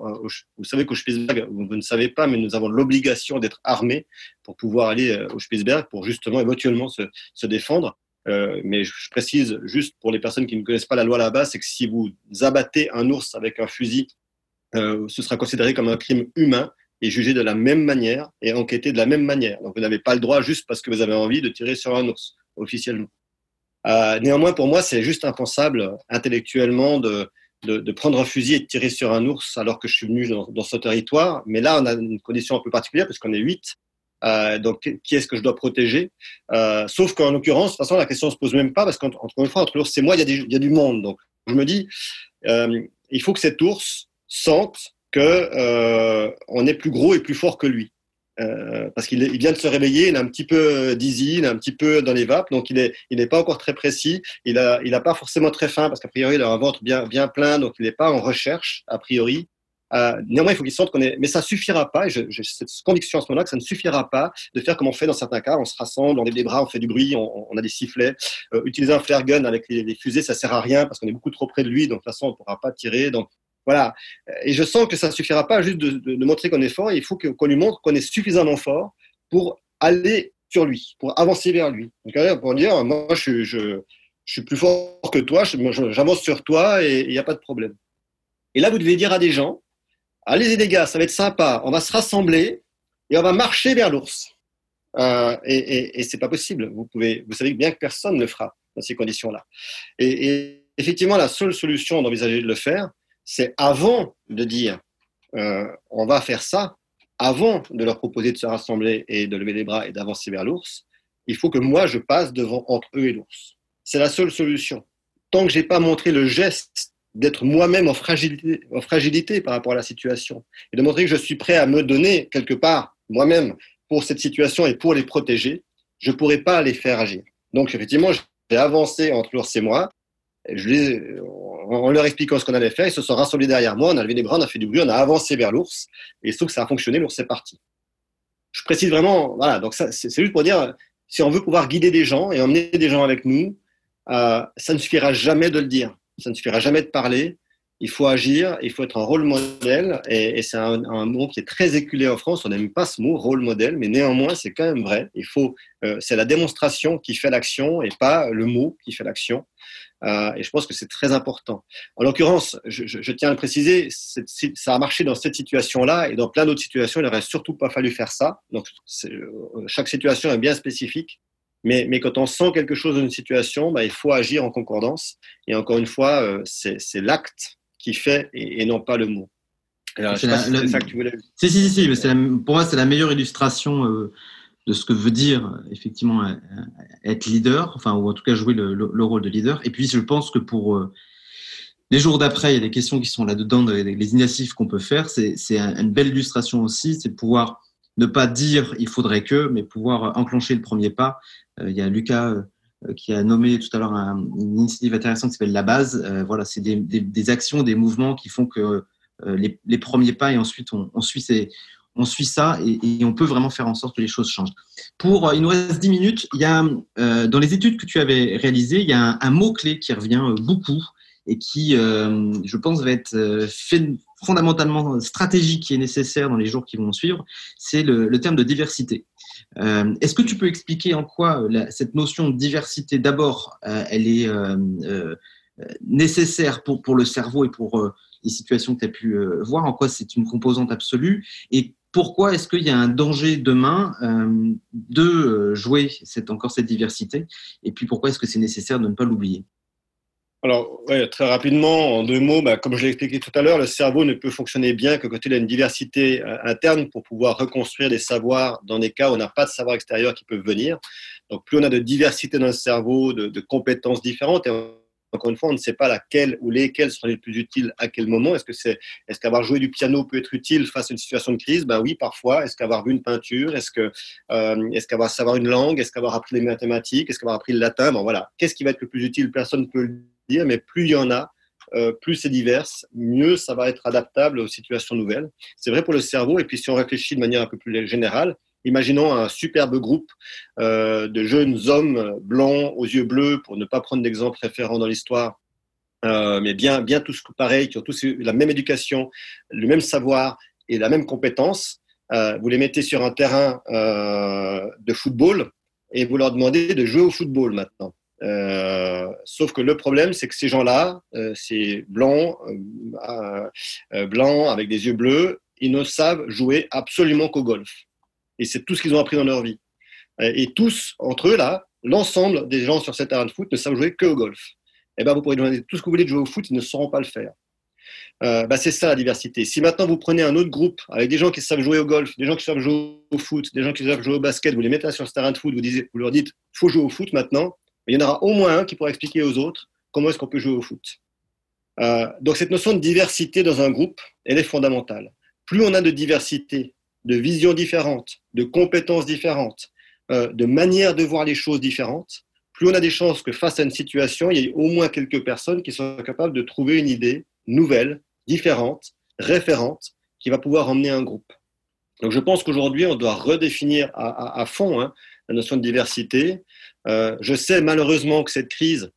Vous savez qu'au Spitzberg, vous, ne savez pas, mais nous avons l'obligation d'être armés pour pouvoir aller au Spitzberg pour justement éventuellement se, se défendre. Euh, mais je précise juste pour les personnes qui ne connaissent pas la loi là-bas, c'est que si vous abattez un ours avec un fusil, euh, ce sera considéré comme un crime humain et jugé de la même manière et enquêté de la même manière. Donc vous n'avez pas le droit juste parce que vous avez envie de tirer sur un ours officiellement. Euh, néanmoins, pour moi, c'est juste impensable intellectuellement de, de, prendre un fusil et de tirer sur un ours alors que je suis venu dans, ce territoire. Mais là, on a une condition un peu particulière parce qu'on est huit. Euh, donc, qui est-ce que je dois protéger? Euh, Sauf qu'en l'occurrence, de toute façon, la question se pose même pas parce qu'entre une fois, entre l'ours et moi, il y, il y a du monde. Donc, je me dis, il faut que cet ours sente que euh, on est plus gros et plus fort que lui. Euh, parce qu'il il vient de se réveiller, il est un petit peu dizzy, il est un petit peu dans les vapes, donc il est il n'est pas encore très précis. Il a il a pas forcément très faim parce qu'a priori il a un ventre bien bien plein, donc il n'est pas en recherche a priori. Euh, néanmoins, il faut qu'il sente qu'on est, mais ça suffira pas. J'ai cette conviction à ce moment-là que ça ne suffira pas de faire comme on fait dans certains cas. On se rassemble, on lève des bras, on fait du bruit, on, on a des sifflets. Euh, utiliser un flare gun avec les, les, fusées, ça sert à rien parce qu'on est beaucoup trop près de lui, donc de toute façon on pourra pas tirer. Donc voilà. Et je sens que ça ne suffira pas juste de, montrer qu'on est fort. Il faut qu'on lui montre qu'on est suffisamment fort pour aller sur lui, pour avancer vers lui. Donc, pour dire, moi, je, je, suis plus fort que toi, j'avance sur toi et il n'y a pas de problème. Et là, vous devez dire à des gens, allez-y les gars, ça va être sympa, on va se rassembler et on va marcher vers l'ours. Euh, et et, et c'est pas possible. Vous savez bien que personne ne le fera dans ces conditions-là. Et, et effectivement, la seule solution d'envisager de le faire, c'est avant de dire euh, on va faire ça, avant de leur proposer de se rassembler et de lever les bras et d'avancer vers l'ours, il faut que moi je passe devant entre eux et l'ours. C'est la seule solution. Tant que j'ai pas montré le geste d'être moi-même en fragilité, en fragilité par rapport à la situation et de montrer que je suis prêt à me donner quelque part moi-même pour cette situation et pour les protéger, je ne pourrai pas les faire agir. Donc effectivement, j'ai avancé entre l'ours et moi. Je les, en leur expliquant ce qu'on allait faire, ils se sont rassemblés derrière moi, on a levé les bras, on a fait du bruit, on a avancé vers l'ours, et il se trouve que ça a fonctionné, l'ours est parti. Je précise vraiment, voilà, donc c'est juste pour dire, si on veut pouvoir guider des gens et emmener des gens avec nous, ça ne suffira jamais de le dire, ça ne suffira jamais de parler, il faut agir, il faut être un rôle modèle, et, c'est un, mot qui est très éculé en France. On n'aime pas ce mot, rôle modèle, mais néanmoins, c'est quand même vrai. Il faut, euh, c'est la démonstration qui fait l'action et pas le mot qui fait l'action. Euh, et je pense que c'est très important. En l'occurrence, je, tiens à le préciser, ça a marché dans cette situation-là et dans plein d'autres situations, il n'aurait surtout pas fallu faire ça. Donc, euh, chaque situation est bien spécifique. Mais, mais, quand on sent quelque chose dans une situation, bah, il faut agir en concordance. Et encore une fois, c'est l'acte qui fait et, non pas le mot. c'est ça que tu voulais Si, si, si, pour moi, c'est la meilleure illustration euh, de ce que veut dire effectivement euh, être leader, enfin, ou en tout cas jouer le, rôle de leader. Et puis, je pense que pour euh, les jours d'après, il y a des questions qui sont là-dedans, les initiatives qu'on peut faire. C'est une belle illustration aussi, c'est pouvoir ne pas dire il faudrait que, mais pouvoir enclencher le premier pas. il y a Lucas euh, qui a nommé tout à l'heure une initiative intéressante qui s'appelle La Base. Euh, voilà, c'est des, des, actions, des mouvements qui font que euh, les, les, premiers pas et ensuite on, on suit, on suit ça et, on peut vraiment faire en sorte que les choses changent. Pour, il nous reste 10 minutes. Il y a, dans les études que tu avais réalisées, il y a un, mot-clé qui revient beaucoup et qui, je pense, va être fondamentalement stratégique et nécessaire dans les jours qui vont suivre, c'est le, terme de diversité. Euh, est-ce que tu peux expliquer en quoi euh, cette notion de diversité, d'abord, euh, elle est nécessaire pour, pour le cerveau et pour les situations que tu as pu voir, en quoi c'est une composante absolue? Et pourquoi est-ce qu'il y a un danger demain de jouer cette, encore cette diversité et puis pourquoi est-ce que c'est nécessaire de ne pas l'oublier? Alors, très rapidement, en deux mots, bah, comme je l'ai expliqué tout à l'heure, le cerveau ne peut fonctionner bien que quand il a une diversité euh, interne pour pouvoir reconstruire des savoirs dans des cas où on n'a pas de savoir extérieur qui peuvent venir. Donc, plus on a de diversité dans le cerveau, de, de compétences différentes, et encore une fois, on ne sait pas laquelle ou lesquelles seront les plus utiles à quel moment. Est-ce que c'est, est-ce qu'avoir joué du piano peut être utile face à une situation de crise? Ben oui, parfois. Est-ce qu'avoir vu une peinture? Est-ce que, euh, est-ce qu'avoir savoir une langue? Est-ce qu'avoir appris les mathématiques? Est-ce qu'avoir appris le latin? Bon voilà. Qu'est-ce qui va être le plus utile? Personne ne peut le dire, mais plus il y en a, euh, plus c'est divers, mieux ça va être adaptable aux situations nouvelles. C'est vrai pour le cerveau. Et puis si on réfléchit de manière un peu plus générale, imaginons un superbe groupe euh, de jeunes hommes blancs aux yeux bleus, pour ne pas prendre d'exemple référent dans l'histoire, euh, mais bien, bien tous pareils, qui ont tous la même éducation, le même savoir et la même compétence. vous les mettez sur un terrain de football et vous leur demandez de jouer au football maintenant. Euh, sauf que le problème, c'est que ces gens-là, euh, ces blancs, euh, blancs avec des yeux bleus, ils ne savent jouer absolument qu'au golf. Et c'est tout ce qu'ils ont appris dans leur vie. Et tous, entre eux, là, l'ensemble des gens sur cette terrain de foot ne savent jouer que au golf. Eh ben, vous pourrez demander tout ce que vous voulez de jouer au foot, ils ne sauront pas le faire. bah, c'est ça la diversité. Si maintenant vous prenez un autre groupe avec des gens qui savent jouer au golf, des gens qui savent jouer au foot, des gens qui savent jouer au basket, vous les mettez sur ce terrain de foot, vous leur dites, faut jouer au foot maintenant, il y en aura au moins un qui pourra expliquer aux autres comment est-ce qu'on peut jouer au foot. Euh, donc cette notion de diversité dans un groupe, elle est fondamentale. Plus on a de diversité, de visions différentes, de compétences différentes, euh, de manières de voir les choses différentes, plus on a des chances que face à une situation, il y ait au moins quelques personnes qui sont capables de trouver une idée nouvelle, différente, référente, qui va pouvoir emmener un groupe. Donc je pense qu'aujourd'hui, on doit redéfinir à, fond hein, la notion de diversité, euh, je sais malheureusement que cette crise,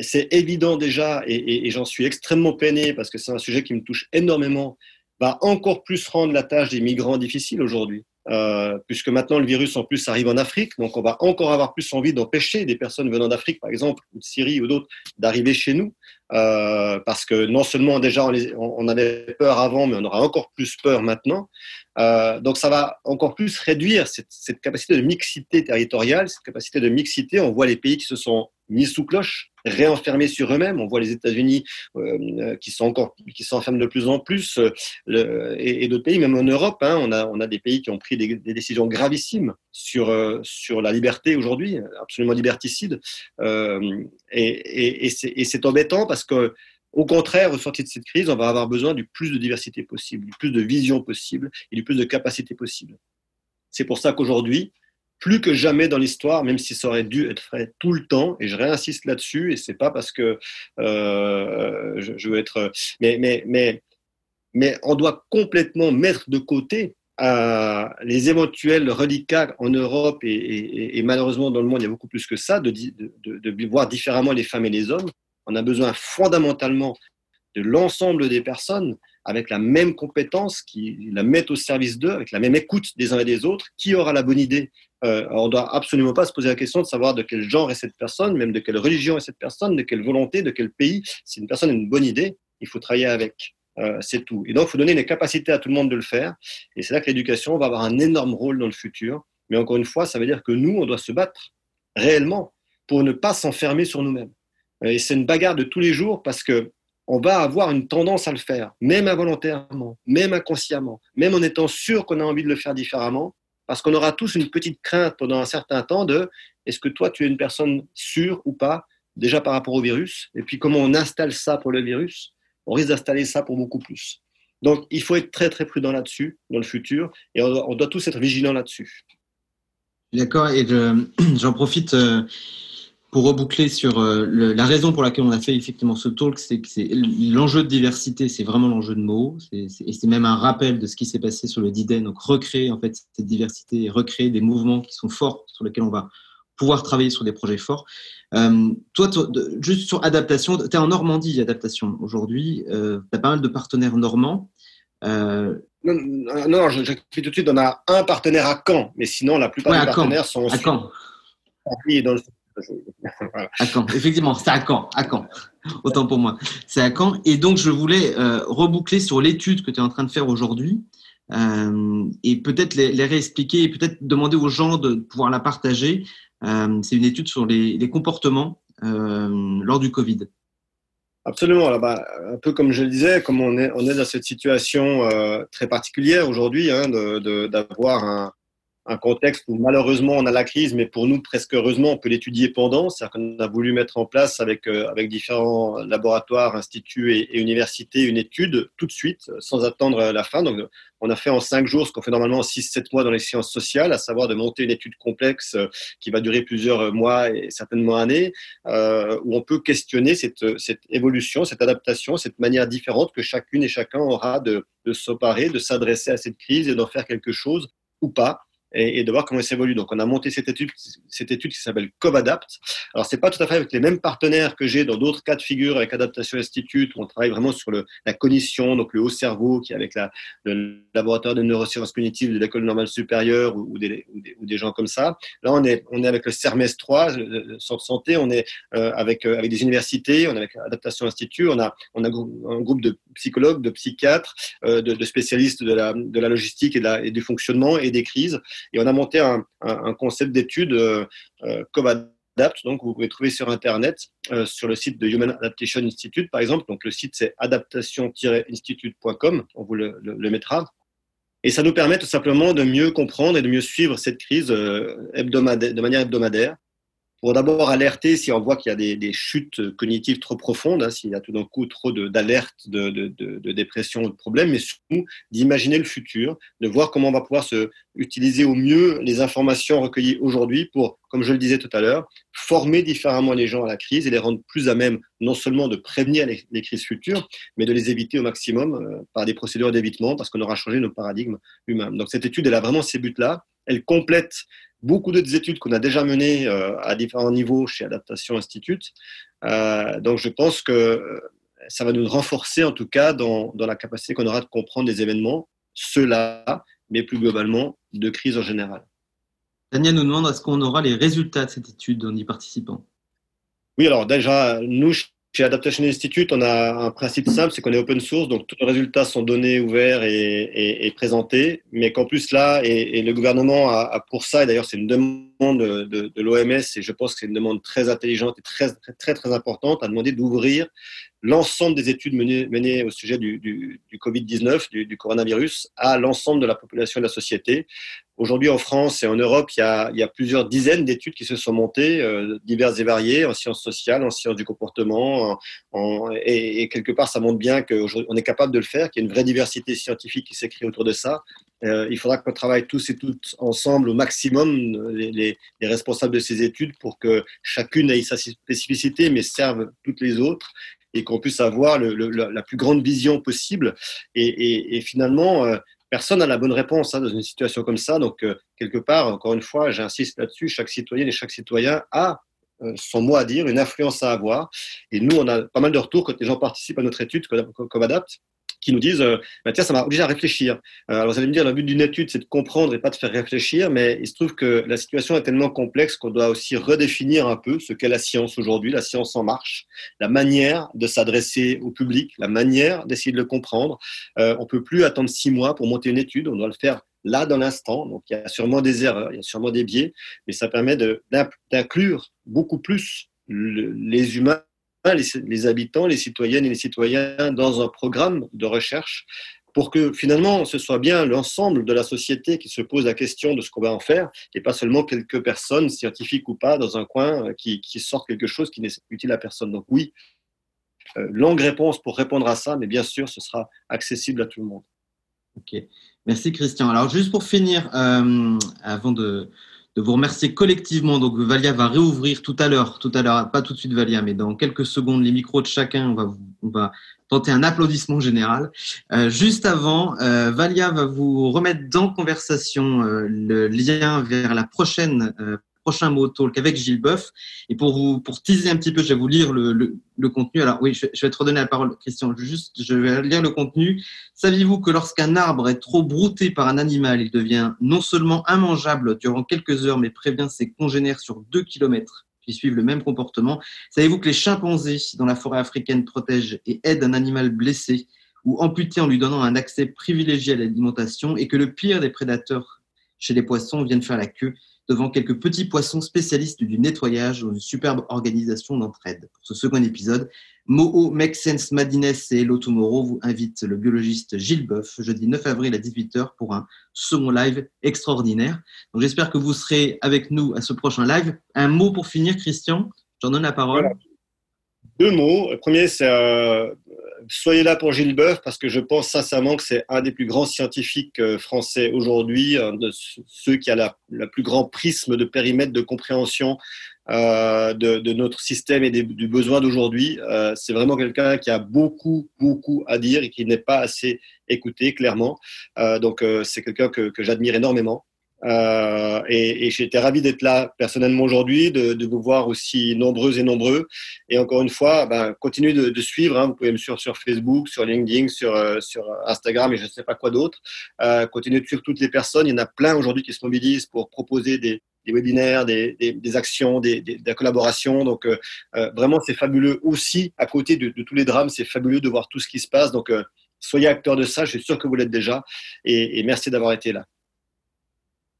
c'est évident déjà, et, j'en suis extrêmement peiné parce que c'est un sujet qui me touche énormément, va encore plus rendre la tâche des migrants difficile aujourd'hui. Euh, puisque maintenant le virus en plus arrive en Afrique, donc on va encore avoir plus envie d'empêcher des personnes venant d'Afrique, par exemple, ou de Syrie ou d'autres, d'arriver chez nous, euh, parce que non seulement déjà on, on, avait peur avant, mais on aura encore plus peur maintenant. Euh, donc ça va encore plus réduire cette, cette, capacité de mixité territoriale, cette capacité de mixité. On voit les pays qui se sont mis sous cloche, réenfermés sur eux-mêmes. On voit les États-Unis euh, qui sont encore qui s'enferment de plus en plus, euh, le, et, d'autres pays, même en Europe. Hein, on a on a des pays qui ont pris des, des décisions gravissimes sur euh, sur la liberté aujourd'hui, absolument liberticide. Euh, et, et, et c'est embêtant parce que au contraire, au de cette crise, on va avoir besoin du plus de diversité possible, du plus de vision possible et du plus de capacité possible. C'est pour ça qu'aujourd'hui, plus que jamais dans l'histoire, même si ça aurait dû être fait tout le temps, et je réinsiste là-dessus, et c'est pas parce que euh, je, veux être, mais, mais, mais, mais on doit complètement mettre de côté euh, les éventuels reliquats en Europe et, malheureusement dans le monde, il y a beaucoup plus que ça, de, de, voir différemment les femmes et les hommes. On a besoin fondamentalement de l'ensemble des personnes avec la même compétence, qui la mettent au service d'eux, avec la même écoute des uns et des autres. Qui aura la bonne idée? Euh, On ne doit absolument pas se poser la question de savoir de quel genre est cette personne, même de quelle religion est cette personne, de quelle volonté, de quel pays. Si une personne a une bonne idée, il faut travailler avec. Euh, c'est tout. Et donc, il faut donner les capacités à tout le monde de le faire. Et c'est là que l'éducation va avoir un énorme rôle dans le futur. Mais encore une fois, ça veut dire que nous, on doit se battre réellement pour ne pas s'enfermer sur nous-mêmes. Euh, et c'est une bagarre de tous les jours parce que on va avoir une tendance à le faire, même involontairement, même inconsciemment, même en étant sûr qu'on a envie de le faire différemment, parce qu'on aura tous une petite crainte pendant un certain temps de est-ce que toi tu es une personne sûre ou pas, déjà par rapport au virus, et puis comment on installe ça pour le virus, on risque d'installer ça pour beaucoup plus. Donc, il faut être très, très prudent là-dessus, dans le futur, et on doit, tous être vigilants là-dessus. D'accord, et j'en profite euh, pour reboucler sur euh, la raison pour laquelle on a fait effectivement ce talk, c'est que l'enjeu de diversité, c'est vraiment l'enjeu de mots, et c'est même un rappel de ce qui s'est passé sur le DIDEN, donc recréer en fait cette diversité et recréer des mouvements qui sont forts, sur lesquels on va pouvoir travailler sur des projets forts. Euh, toi, juste sur adaptation, tu es en Normandie, adaptation aujourd'hui. Euh, tu as pas mal de partenaires normands. Euh... Non, non je, tout de suite, on a un partenaire à Caen, mais sinon, la plupart des partenaires sont à Caen. Dans le... À Caen, effectivement, c'est à Caen, à Caen. Autant pour moi. C'est à Caen. Et donc, je voulais euh, reboucler sur l'étude que tu es en train de faire aujourd'hui. Euh, et peut-être les, réexpliquer et peut-être demander aux gens de pouvoir la partager euh, c'est une étude sur les, comportements lors du Covid. Absolument. Là, un peu comme je le disais, comme on est, dans cette situation très particulière aujourd'hui, hein, d'avoir un, un contexte où malheureusement on a la crise, mais pour nous presque heureusement on peut l'étudier pendant. C'est-à-dire qu'on a voulu mettre en place avec, euh, avec différents laboratoires, instituts et, universités une étude tout de suite, sans attendre la fin. Donc on a fait en cinq jours ce qu'on fait normalement en six, sept mois dans les sciences sociales, à savoir de monter une étude complexe euh, qui va durer plusieurs mois et certainement années, euh, où on peut questionner cette, cette évolution, cette adaptation, cette manière différente que chacune et chacun aura de, de s'opérer, de s'adresser à cette crise et d'en faire quelque chose ou pas et, de voir comment ça évolue. Donc, on a monté cette étude, cette étude qui s'appelle CovAdapt. Alors, c'est pas tout à fait avec les mêmes partenaires que j'ai dans d'autres cas de figure avec Adaptation Institute, où on travaille vraiment sur le, la cognition, donc le haut cerveau, qui est avec la, le laboratoire de neurosciences cognitives de l'École normale supérieure ou, des, ou, des, gens comme ça. Là, on est, on est avec le CERMES 3, le centre santé, on est euh, avec, euh, avec des universités, on est avec Adaptation Institute, on a, on a un groupe de psychologues, de psychiatres, euh, de, de, spécialistes de la, de la logistique et, de la, et du fonctionnement et des crises. Et on a monté un, concept d'étude euh, euh CovAdapt, donc vous pouvez trouver sur Internet, euh, sur le site de Human Adaptation Institute, par exemple. Donc le site, c'est adaptation-institute.com, on vous le, mettra. Et ça nous permet tout simplement de mieux comprendre et de mieux suivre cette crise euh, hebdomadaire, de manière hebdomadaire pour d'abord alerter si on voit qu'il y a des, chutes cognitives trop profondes, hein, s'il y a tout d'un coup trop d'alertes, de, de, de, de, dépression, de problèmes, mais surtout d'imaginer le futur, de voir comment on va pouvoir se utiliser au mieux les informations recueillies aujourd'hui pour, comme je le disais tout à l'heure, former différemment les gens à la crise et les rendre plus à même non seulement de prévenir les, les crises futures, mais de les éviter au maximum euh, par des procédures d'évitement parce qu'on aura changé nos paradigmes humains. Donc cette étude, elle a vraiment ces buts-là. Elle complète beaucoup d'autres études qu'on a déjà menées euh, à différents niveaux chez Adaptation Institute. Euh, donc je pense que euh, ça va nous renforcer en tout cas dans, dans la capacité qu'on aura de comprendre les événements, ceux-là, mais plus globalement de crise en général. Daniel nous demande est-ce qu'on aura les résultats de cette étude en y participant? Oui, alors déjà, nous, chez Adaptation Institute, on a un principe simple, c'est qu'on est open source, donc tous les résultats sont donnés, ouverts et, présentés, mais qu'en plus là, et, le gouvernement a, pour ça, et d'ailleurs c'est une demande de, l'OMS, et je pense que c'est une demande très intelligente et très très très, importante, à demander d'ouvrir l'ensemble des études menées, au sujet du, du, du Covid-19, du, coronavirus, à l'ensemble de la population et de la société. Aujourd'hui, en France et en Europe, il y a, il y a plusieurs dizaines d'études qui se sont montées, euh, diverses et variées, en sciences sociales, en sciences du comportement, en, et, et, quelque part, ça montre bien qu'on est capable de le faire, qu'il y a une vraie diversité scientifique qui s'écrit autour de ça. Euh, il faudra qu'on travaille tous et toutes ensemble au maximum, les, les, les, responsables de ces études, pour que chacune ait sa spécificité, mais serve toutes les autres et qu'on puisse avoir la plus grande vision possible. Et, finalement, euh, personne n'a la bonne réponse hein, dans une situation comme ça. Donc, euh, quelque part, encore une fois, j'insiste là-dessus, chaque citoyenne et chaque citoyen a euh, son mot à dire, une influence à avoir. Et nous, on a pas mal de retours quand les gens participent à notre étude comme, comme Adapt qui nous disent euh, bah, tiens, ça m'a obligé à réfléchir. Euh, alors vous allez me dire, le but d'une étude, c'est de comprendre et pas de faire réfléchir, mais il se trouve que la situation est tellement complexe qu'on doit aussi redéfinir un peu ce qu'est la science aujourd'hui, la science en marche, la manière de s'adresser au public, la manière d'essayer de le comprendre. Euh, on peut plus attendre six mois pour monter une étude, on doit le faire là dans l'instant. Donc il y a sûrement des erreurs, il y a sûrement des biais, mais ça permet d'inclure beaucoup plus les humains les, habitants, les citoyennes et les citoyens dans un programme de recherche pour que finalement ce soit bien l'ensemble de la société qui se pose la question de ce qu'on va en faire et pas seulement quelques personnes, scientifiques ou pas, dans un coin euh, qui, sortent quelque chose qui n'est utile à personne. Donc oui, euh, longue réponse pour répondre à ça, mais bien sûr, ce sera accessible à tout le monde. Ok, merci Christian. Alors juste pour finir, euh, avant de, de vous remercier collectivement. Donc, Valia va réouvrir tout à l'heure, tout à l'heure, pas tout de suite Valia, mais dans quelques secondes, les micros de chacun. On va, on va tenter un applaudissement général. Euh, juste avant, euh, Valia va vous remettre dans conversation euh, le lien vers la prochaine prochain mot talk avec Gilles Boeuf. Et pour vous pour teaser un petit peu, je vais vous lire le, le, contenu. Alors oui, je, vais te redonner la parole, Christian. Juste, je vais lire le contenu. Saviez-vous que lorsqu'un arbre est trop brouté par un animal, il devient non seulement immangeable durant quelques heures, mais prévient ses congénères sur deux kilomètres qui suivent le même comportement? Savez-vous que les chimpanzés dans la forêt africaine protègent et aident un animal blessé ou amputé en lui donnant un accès privilégié à l'alimentation et que le pire des prédateurs chez les poissons viennent faire la queue? Devant quelques petits poissons spécialistes du nettoyage dans une superbe organisation d'entraide. Pour ce second épisode, Moho, Make Sense, Madines et Hello Tomorrow vous invitent le biologiste Gilles Boeuf jeudi 9 avril à 18h pour un second live extraordinaire. Donc j'espère que vous serez avec nous à ce prochain live. Un mot pour finir, Christian? J'en donne la parole. Deux mots. Le premier, c'est euh, soyez là pour Gilles Boeuf parce que je pense sincèrement que c'est un des plus grands scientifiques euh, français aujourd'hui, de ceux qui a la, plus grand prisme de périmètre de compréhension euh, de, notre système et du besoin d'aujourd'hui. Euh, c'est vraiment quelqu'un qui a beaucoup, beaucoup à dire et qui n'est pas assez écouté, clairement. donc, c'est quelqu'un que j'admire énormément. Euh, et, et j'étais ravi d'être là personnellement aujourd'hui, de, vous voir aussi nombreux et nombreux. Et encore une fois, ben, continuez de, suivre. Hein. Vous pouvez me suivre sur Facebook, sur LinkedIn, sur, euh, Instagram et je ne sais pas quoi d'autre. Euh, continuez de suivre toutes les personnes. Il y en a plein aujourd'hui qui se mobilisent pour proposer des, webinaires, des, actions, des, de la collaboration. Donc vraiment, c'est fabuleux aussi. À côté de, tous les drames, c'est fabuleux de voir tout ce qui se passe. Donc soyez acteurs de ça. Je suis sûr que vous l'êtes déjà. Et merci d'avoir été là.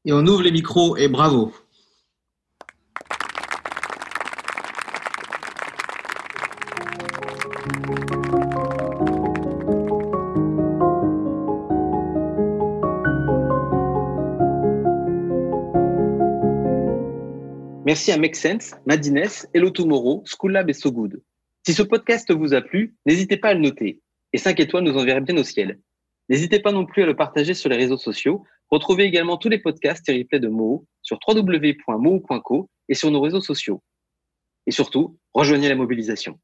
Et on ouvre les micros et bravo. Merci à Make Sense, Madines, Hello Tomorrow, School Lab et So Good. Si ce podcast vous a plu, n'hésitez pas à le noter. Et 5 étoiles nous enverraient bien au ciel. N'hésitez pas non plus à le partager sur les réseaux sociaux Retrouvez également tous les podcasts et replays de Moho sur www.moho.co et sur nos réseaux sociaux. Et surtout, rejoignez la mobilisation.